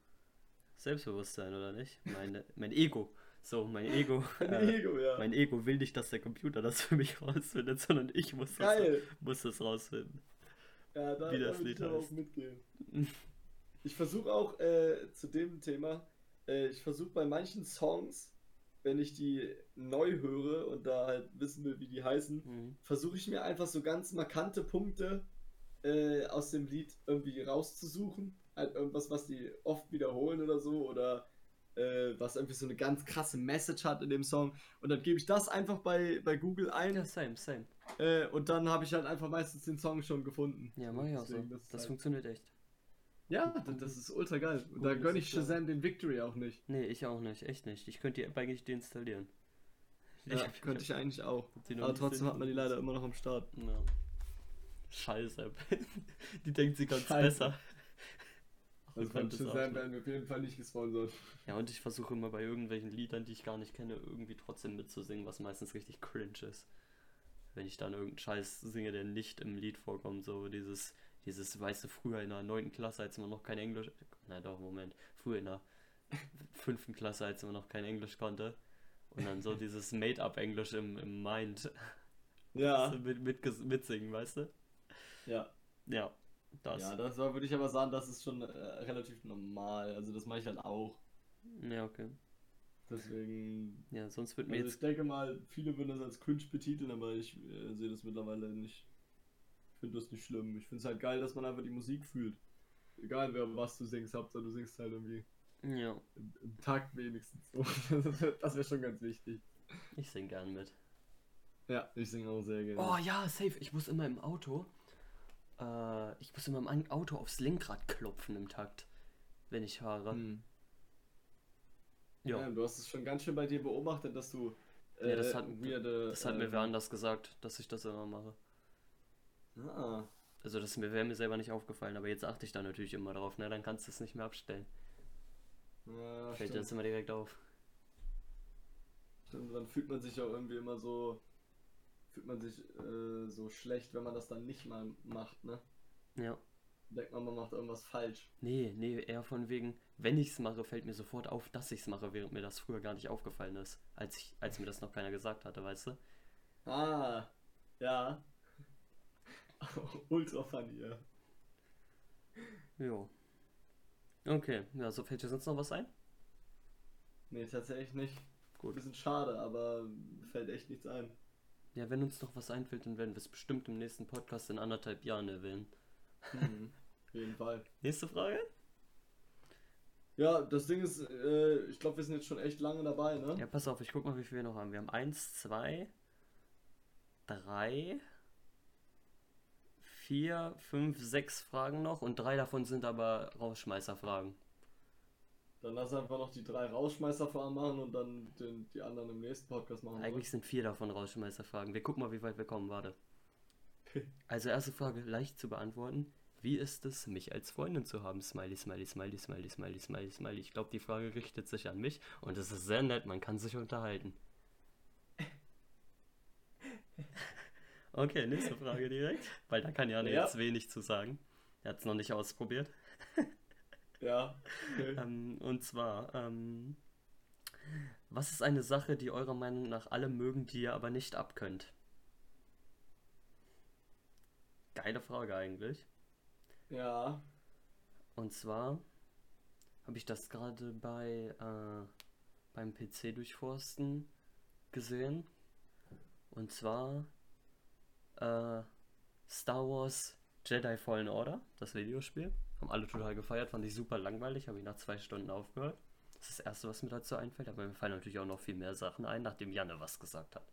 Selbstbewusstsein, oder nicht? Meine, mein Ego. So, mein Ego. äh, Ego ja. Mein Ego will nicht, dass der Computer das für mich rausfindet, sondern ich muss das, muss das rausfinden. Ja, da, wie das da Lied heißt. auch mitgehen. Ich versuche auch äh, zu dem Thema, äh, ich versuche bei manchen Songs, wenn ich die neu höre und da halt wissen will, wie die heißen, mhm. versuche ich mir einfach so ganz markante Punkte äh, aus dem Lied irgendwie rauszusuchen halt irgendwas, was die oft wiederholen oder so oder äh, was irgendwie so eine ganz krasse Message hat in dem Song und dann gebe ich das einfach bei, bei Google ein. Ja, same, same. Äh, und dann habe ich halt einfach meistens den Song schon gefunden. Ja, mach ich auch so. Das, das halt funktioniert echt. Ja, das ist ultra geil. Und da gönne ich Shazam den Victory auch nicht. Nee, ich auch nicht, echt nicht. Ich könnte die App eigentlich deinstallieren. Ja, ich, könnte ich eigentlich auch. Aber trotzdem hat man die leider immer noch am Start. Ja. Scheiß App. die denkt, sie kann es besser. Also von Shazam werden wir auf jeden Fall nicht gesponsert. Ja, und ich versuche immer bei irgendwelchen Liedern, die ich gar nicht kenne, irgendwie trotzdem mitzusingen, was meistens richtig cringe ist. Wenn ich dann irgendeinen Scheiß singe, der nicht im Lied vorkommt, so dieses, dieses, weißt du, früher in der 9. Klasse, als man noch kein Englisch, na doch, Moment, früher in der 5. Klasse, als man noch kein Englisch konnte, und dann so dieses Made-up-Englisch im, im Mind. Ja. mit, mit, mitsingen, weißt du? Ja. Ja, das. Ja, das würde ich aber sagen, das ist schon äh, relativ normal. Also das mache ich halt auch. Ja, okay. Deswegen. Ja, sonst wird mir also jetzt. Ich denke mal, viele würden das als cringe betiteln, aber ich äh, sehe das mittlerweile nicht. Ich finde das nicht schlimm. Ich finde es halt geil, dass man einfach die Musik fühlt. Egal wer was du singst, Hauptsache du singst halt irgendwie. Ja. Im, im Takt wenigstens. das wäre schon ganz wichtig. Ich sing gern mit. Ja, ich singe auch sehr gerne. Oh ja, safe. Ich muss immer im Auto. Äh, ich muss immer im Auto aufs Lenkrad klopfen im Takt, wenn ich fahre. Hm. Ja. ja. Du hast es schon ganz schön bei dir beobachtet, dass du. Äh, ja, das hat, weirde, das hat äh, mir wer anders gesagt, dass ich das immer mache. Ah. Also das wäre mir selber nicht aufgefallen, aber jetzt achte ich da natürlich immer drauf, ne? Dann kannst du es nicht mehr abstellen. Ja, Fällt dir das immer direkt auf. Stimmt, dann fühlt man sich auch irgendwie immer so fühlt man sich äh, so schlecht, wenn man das dann nicht mal macht, ne? Ja. Denkt man, man macht irgendwas falsch. Nee, nee, eher von wegen, wenn ich es mache, fällt mir sofort auf, dass ich es mache, während mir das früher gar nicht aufgefallen ist, als, ich, als mir das noch keiner gesagt hatte, weißt du? Ah, ja. Ultra funny, ja. Jo. Okay, ja, so fällt dir sonst noch was ein? Nee, tatsächlich nicht. Gut. Ein bisschen schade, aber fällt echt nichts ein. Ja, wenn uns noch was einfällt, dann werden wir es bestimmt im nächsten Podcast in anderthalb Jahren erwähnen. Mhm, auf jeden Fall. Nächste Frage? Ja, das Ding ist, äh, ich glaube, wir sind jetzt schon echt lange dabei, ne? Ja, pass auf, ich guck mal, wie viel wir noch haben. Wir haben eins, zwei, drei, vier, fünf, sechs Fragen noch und drei davon sind aber Rausschmeißerfragen. Dann lass einfach noch die drei Rausschmeißerfragen machen und dann den, die anderen im nächsten Podcast machen. Eigentlich oder? sind vier davon Rausschmeißerfragen. Wir gucken mal, wie weit wir kommen, warte. also erste Frage leicht zu beantworten. Wie ist es, mich als Freundin zu haben? Smiley, smiley, smiley, smiley, smiley, smiley, smiley. Ich glaube, die Frage richtet sich an mich und es ist sehr nett, man kann sich unterhalten. okay, nächste Frage direkt. Weil da kann Jan ja. jetzt wenig zu sagen. Er hat es noch nicht ausprobiert. Ja. Okay. Ähm, und zwar, ähm, was ist eine Sache, die eurer Meinung nach alle mögen, die ihr aber nicht abkönnt? Geile Frage eigentlich. Ja. Und zwar habe ich das gerade bei äh, beim PC durchforsten gesehen. Und zwar äh, Star Wars Jedi Fallen Order, das Videospiel. Haben alle total gefeiert, fand ich super langweilig, habe ich nach zwei Stunden aufgehört. Das ist das Erste, was mir dazu einfällt, aber mir fallen natürlich auch noch viel mehr Sachen ein, nachdem Janne was gesagt hat.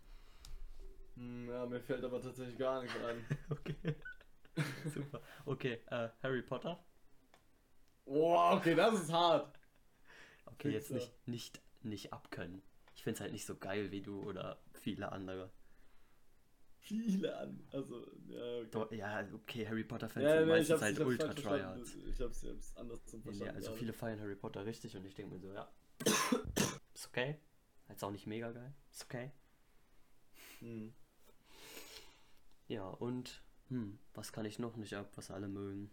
Hm, ja, mir fällt aber tatsächlich gar nichts ein. okay. super. Okay, äh, Harry Potter? Boah, okay, das ist hart. Okay, jetzt nicht, nicht, nicht abkönnen. Ich finde es halt nicht so geil wie du oder viele andere viele an. Also, ja, okay. ja, okay, Harry Potter-Fans ja, sind nee, meistens halt ultra tryhards. Ich hab's selbst anders zum Verstanden. Nee, also viele feiern Harry Potter richtig und ich denke mir so, ja. ist okay. Ist auch nicht mega geil. Ist okay. Hm. Ja, und hm, was kann ich noch nicht ab, was alle mögen?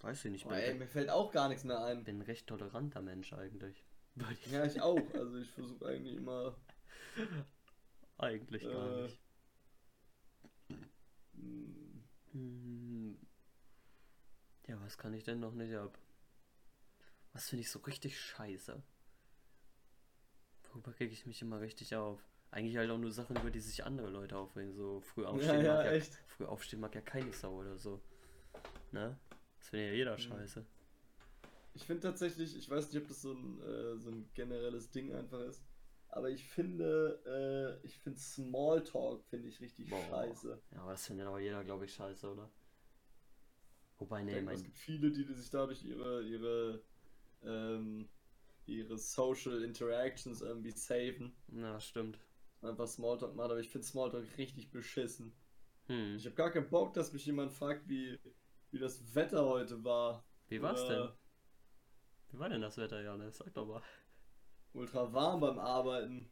Weiß ich nicht. Oh, ey, mir fällt auch gar nichts mehr ein. Bin ein recht toleranter Mensch eigentlich. Ja, ich auch. Also ich versuche eigentlich immer Eigentlich gar äh, nicht. Hm. Ja, was kann ich denn noch nicht ab? Was finde ich so richtig scheiße? Worüber kriege ich mich immer richtig auf? Eigentlich halt auch nur Sachen, über die sich andere Leute aufregen. So früh aufstehen, ja, mag, ja, ja, früh aufstehen mag ja keine Sau oder so. Ne? Das findet ja jeder mhm. scheiße. Ich finde tatsächlich, ich weiß nicht, ob das so ein, äh, so ein generelles Ding einfach ist aber ich finde, äh, ich finde Smalltalk finde ich richtig Boah. scheiße. Ja, aber das findet aber jeder, glaube ich, scheiße, oder? Wobei, nee, denke, mein... Es gibt viele, die sich dadurch ihre, ihre, ähm, ihre Social Interactions irgendwie saven. Ja, stimmt. Einfach Smalltalk machen, aber ich finde Smalltalk richtig beschissen. Hm. Ich habe gar keinen Bock, dass mich jemand fragt, wie, wie das Wetter heute war. Wie war's Oder... denn? Wie war denn das Wetter, Janis? Sag doch mal ultra warm beim Arbeiten.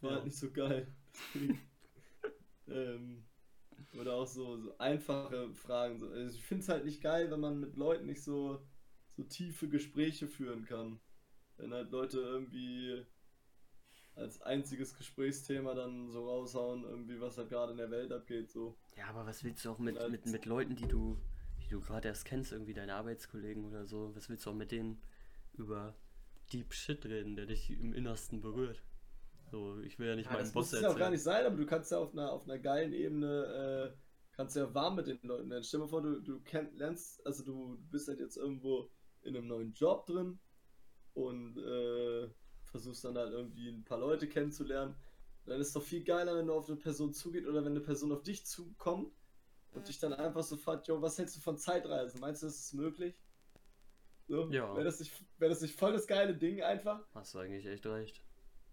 War ja. halt nicht so geil. ähm, oder auch so, so einfache Fragen. Also ich finde es halt nicht geil, wenn man mit Leuten nicht so, so tiefe Gespräche führen kann. Wenn halt Leute irgendwie als einziges Gesprächsthema dann so raushauen, irgendwie was halt gerade in der Welt abgeht. So. Ja, aber was willst du auch mit, mit, mit Leuten, die du, die du gerade erst kennst, irgendwie deine Arbeitskollegen oder so, was willst du auch mit denen über Deep Shit reden, der dich im Innersten berührt. So, ich will ja nicht ja, meinen Boss erzählen. Das muss ja auch gar nicht sein, aber du kannst ja auf einer, auf einer geilen Ebene, äh, kannst ja warm mit den Leuten werden. Stell dir mal vor, du, du kenn, lernst, also du, du bist halt jetzt irgendwo in einem neuen Job drin und äh, versuchst dann halt irgendwie ein paar Leute kennenzulernen. Dann ist es doch viel geiler, wenn du auf eine Person zugeht oder wenn eine Person auf dich zukommt und dich dann einfach so fragt, jo, was hältst du von Zeitreisen? Meinst du, das ist möglich? So, Ja. Wäre das, nicht- wäre das nicht voll das geile Ding einfach? Hast du eigentlich echt recht.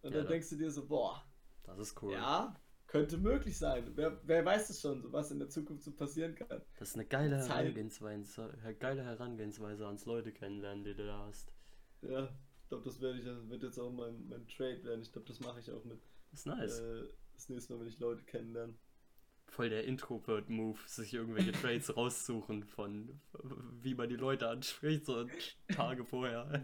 Und Ja, dann da- denkst du dir so, boah, Das ist cool. ja, könnte möglich sein. Wer, wer weiß es schon, so was in der Zukunft so passieren kann. Das ist eine geile. Herangehensweise, geile Herangehensweise ans Leute kennenlernen, die du da hast. Ja, ich glaube, das werde ich, das wird jetzt auch mein, mein Trade werden. Ich glaube, das mache ich auch mit. Das ist nice. Äh, das nächste Mal, wenn ich Leute kennenlerne. Voll der Introvert-Move, sich irgendwelche Trades raussuchen von wie man die Leute anspricht, so Tage vorher.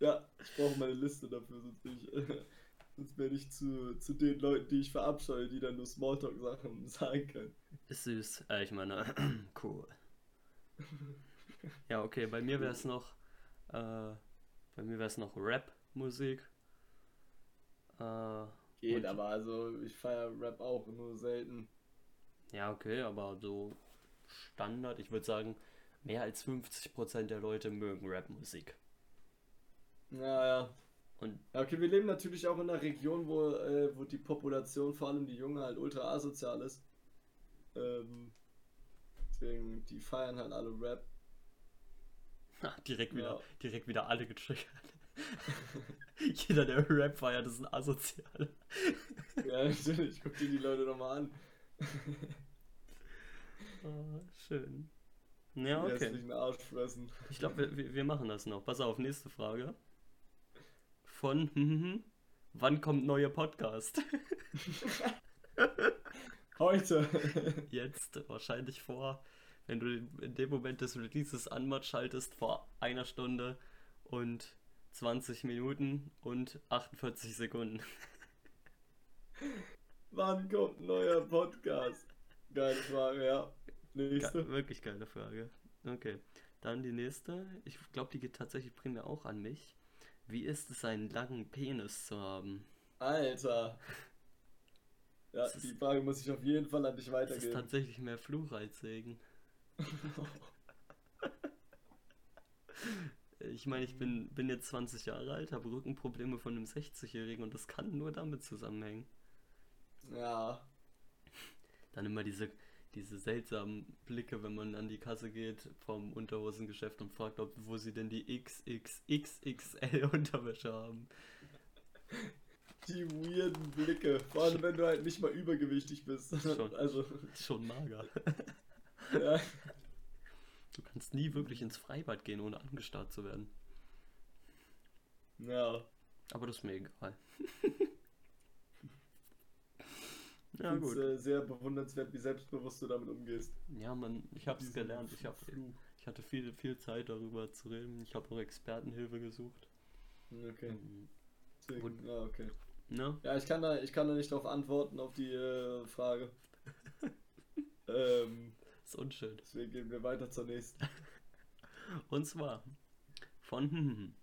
Ja, ich brauche meine Liste dafür, sonst bin ich, sonst werde ich zu, zu den Leuten, die ich verabscheue, die dann nur Smalltalk-Sachen sagen können. Ist süß. Äh, ich meine, cool. Ja, okay, bei mir wäre es noch, äh, bei mir wäre es noch Rap-Musik. Äh, Geht, aber also ich feiere Rap auch, nur selten. Ja, okay, aber so Standard, ich würde sagen, mehr als 50% der Leute mögen Rap-Musik. Ja, ja. Und Okay, wir leben natürlich auch in einer Region, wo, äh, wo die Population, vor allem die Junge, halt ultra asozial ist. Ähm, deswegen, die feiern halt alle Rap. direkt wieder, Ja. direkt wieder alle getriggert. Jeder, der Rap feiert, ist ein Asozial. Ja, natürlich, guck dir die Leute doch mal an. Ah, schön. Ja, okay. hässlichen Arschfressen. Ich glaube, wir, wir- wir machen das noch. Pass auf, nächste Frage. Von, hm, wann kommt neuer Podcast? Heute. Jetzt wahrscheinlich vor, wenn du in dem Moment des Releases Anmat schaltest, vor einer Stunde und 20 Minuten und 48 Sekunden. Wann kommt ein neuer Podcast? Geile Frage, ja. Ge Nächste. wirklich geile Frage. Okay, dann die nächste. Ich glaube, die geht tatsächlich primär auch an mich. Wie ist es, einen langen Penis zu haben? Alter. Ja, Das die Frage muss ich auf jeden Fall an dich Das ist weitergeben. tatsächlich mehr Fluch als Segen. Ich meine, ich bin, bin jetzt 20 Jahre alt, habe Rückenprobleme von einem 60-Jährigen und das kann nur damit zusammenhängen. Ja. Dann immer diese, diese seltsamen Blicke, wenn man an die Kasse geht vom Unterhosengeschäft und fragt, ob, wo sie denn die XXXXL Unterwäsche haben. Die weirden Blicke. Vor allem, wenn du halt nicht mal übergewichtig bist. Schon. Also, schon mager. ja. Du kannst nie wirklich ins Freibad gehen, ohne angestarrt zu werden. Ja. Aber das ist mir egal. ja, gut. äh, sehr bewundernswert, wie selbstbewusst du damit umgehst. Ja, man, ich habe es gelernt. Ich, hab, ich hatte viel, viel Zeit darüber zu reden. Ich habe auch Expertenhilfe gesucht. Okay. Mhm. Deswegen, ja, okay. Ne? Ja, ich kann da, ich kann da nicht drauf antworten auf die äh, Frage. ähm, Ist unschön. deswegen gehen wir weiter zur nächsten. Und zwar von hm,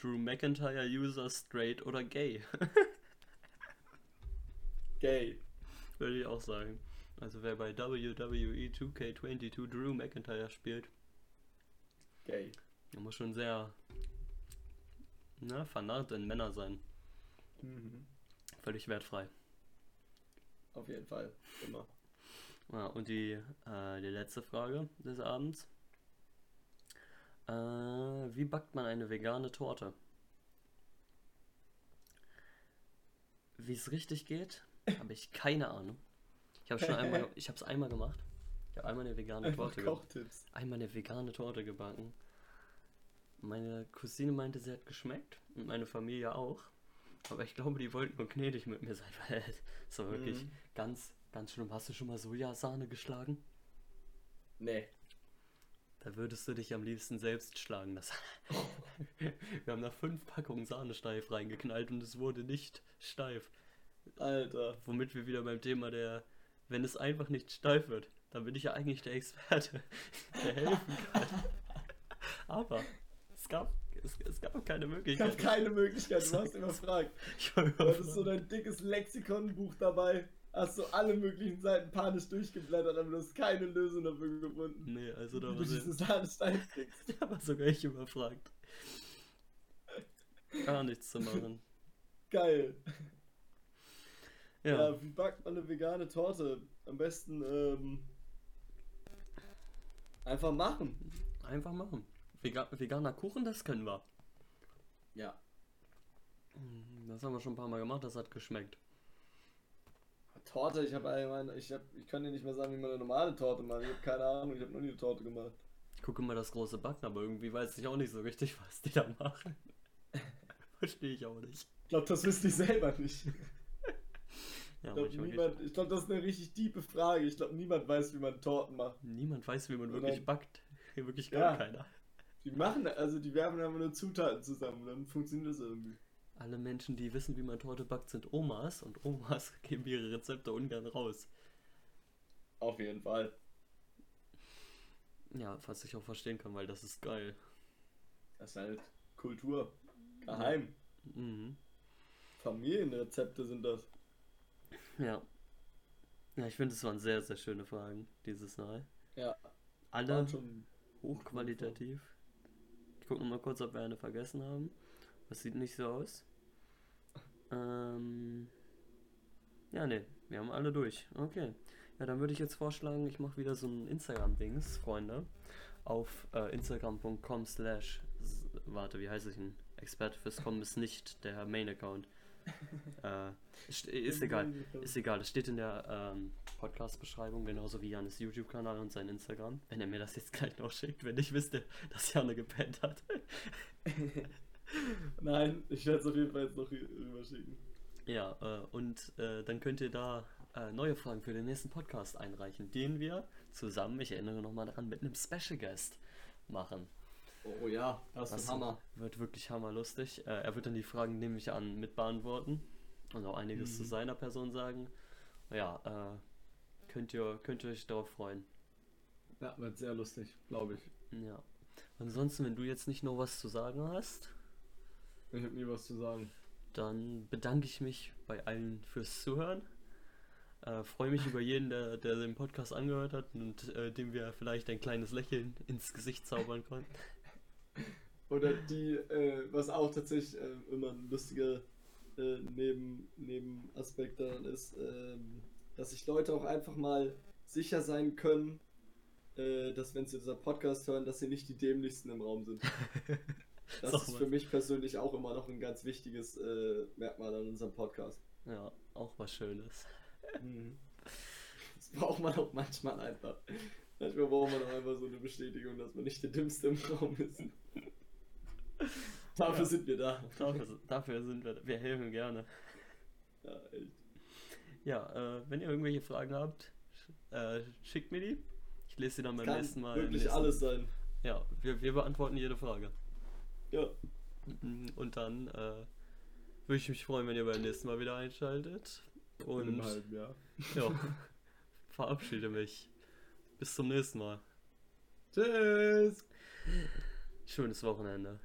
Drew McIntyre User straight oder gay, Gay. Würde ich auch sagen. Also wer bei E WWE 2K22 Drew McIntyre spielt, Gay. der muss schon sehr na, vernarrt in Männer sein. Mhm. Völlig wertfrei. Auf jeden Fall. Immer. Ja, und die, äh, die letzte Frage des Abends. Äh, wie backt man eine vegane Torte? Wie es richtig geht, habe ich keine Ahnung. Ich habe schon einmal, ich habe es einmal gemacht. Ich habe einmal eine vegane Einfach Torte, Kochtipps. einmal eine vegane Torte gebacken. Meine Cousine meinte, sie hat geschmeckt und meine Familie auch. Aber ich glaube, die wollten nur gnädig mit mir sein, weil es war wirklich Mhm. ganz, ganz schlimm. Hast du schon mal Sojasahne geschlagen? Nee. Da würdest du dich am liebsten selbst schlagen. Das Wir haben da fünf Packungen Sahne steif reingeknallt und es wurde nicht steif. Alter. Womit wir wieder beim Thema der, wenn es einfach nicht steif wird, dann bin ich ja eigentlich der Experte, der helfen kann. Aber es gab, es, es gab keine Ich Möglichkeit. habe keine Möglichkeit, du hast immer gefragt. Ich war Du hattest so überfragt. dein dickes Lexikonbuch dabei, hast so alle möglichen Seiten panisch durchgeblättert, aber du hast keine Lösung dafür gefunden. Nee, also da war, du kriegst. da war sogar ich überfragt. Gar nichts zu machen. Geil. Ja. ja. wie backt man eine vegane Torte? Am besten ähm, einfach machen. Einfach machen. Vegan, veganer Kuchen, das können wir. Ja. Das haben wir schon ein paar Mal gemacht, das hat geschmeckt. Torte, ich habe allgemein, ich hab, ich kann dir nicht mehr sagen, wie man eine normale Torte macht. Ich habe keine Ahnung, ich habe noch nie eine Torte gemacht. Ich gucke immer das große Backen, aber irgendwie weiß ich auch nicht so richtig, was die da machen. Verstehe ich auch nicht. Ich glaube, das wüsste ich selber nicht. Ja, ich glaube, glaub, das ist eine richtig tiefe Frage. Ich glaube, niemand weiß, wie man Torten macht. Niemand weiß, wie man wirklich backt. Wirklich gar ja. keiner. Die machen, also die werfen einfach nur Zutaten zusammen, dann funktioniert das irgendwie. Alle Menschen, die wissen, wie man Torte backt, sind Omas und Omas geben ihre Rezepte ungern raus. Auf jeden Fall. Ja, was ich auch verstehen kann, weil das ist geil. Das ist halt Kultur. Geheim. Mhm. Familienrezepte sind das. Ja. Ja, ich finde, es waren sehr, sehr schöne Fragen dieses Mal. Ja. Alle hochqualitativ. Ich gucke nochmal kurz, ob wir eine vergessen haben. Das sieht nicht so aus. Ähm. Ja, ne, wir haben alle durch. Okay. Ja, dann würde ich jetzt vorschlagen, ich mache wieder so ein Instagram-Dings, Freunde. Auf äh, instagram.com slash, warte, wie heißt ich denn? Experte fürs Kommen ist nicht der Main-Account. äh, ist, ist egal. Ist egal. Es steht in der ähm, Podcast-Beschreibung, genauso wie Janis YouTube-Kanal und sein Instagram. Wenn er mir das jetzt gleich noch schickt, wenn ich wüsste, dass Janne gepennt hat. Nein, ich werde es auf jeden Fall jetzt noch rüber schicken. Ja, äh, und äh, dann könnt ihr da äh, neue Fragen für den nächsten Podcast einreichen, den wir zusammen, ich erinnere nochmal daran, mit einem Special Guest machen. Oh ja, das, das ist Hammer. Wird wirklich hammerlustig. Äh, er wird dann die Fragen, nehme ich an, mit beantworten und auch einiges mhm. zu seiner Person sagen. Ja, äh, könnt, ihr, könnt ihr euch darauf freuen. Ja, wird sehr lustig, glaube ich. Ja. Ansonsten, wenn du jetzt nicht noch was zu sagen hast. Ich habe nie was zu sagen. Dann bedanke ich mich bei allen fürs Zuhören. Äh, Freue mich über jeden, der, der den Podcast angehört hat und äh, dem wir vielleicht ein kleines Lächeln ins Gesicht zaubern konnten. Oder die, äh, was auch tatsächlich äh, immer ein lustiger äh, Neben, Nebenaspekt daran ist, ähm, dass sich Leute auch einfach mal sicher sein können, äh, dass wenn sie unseren Podcast hören, dass sie nicht die dämlichsten im Raum sind. Das ist für mich persönlich auch immer noch ein ganz wichtiges äh, Merkmal an unserem Podcast. Ja, auch was Schönes. Mhm. Das braucht man auch manchmal einfach. Manchmal braucht man auch einfach so eine Bestätigung, dass man nicht der Dümmste im Raum ist. Dafür ja. sind wir da. Dafür, dafür, sind wir da. Wir helfen gerne. Ja, echt. Ja, äh, wenn ihr irgendwelche Fragen habt, äh, schickt mir die. Ich lese sie dann beim Kann nächsten Mal. Wirklich nächsten... alles sein. Ja, wir, wir beantworten jede Frage. Ja. Und dann äh, würde ich mich freuen, wenn ihr beim nächsten Mal wieder einschaltet. Und In einem halben Jahr. Ja, verabschiede mich. Bis zum nächsten Mal. Tschüss. Schönes Wochenende.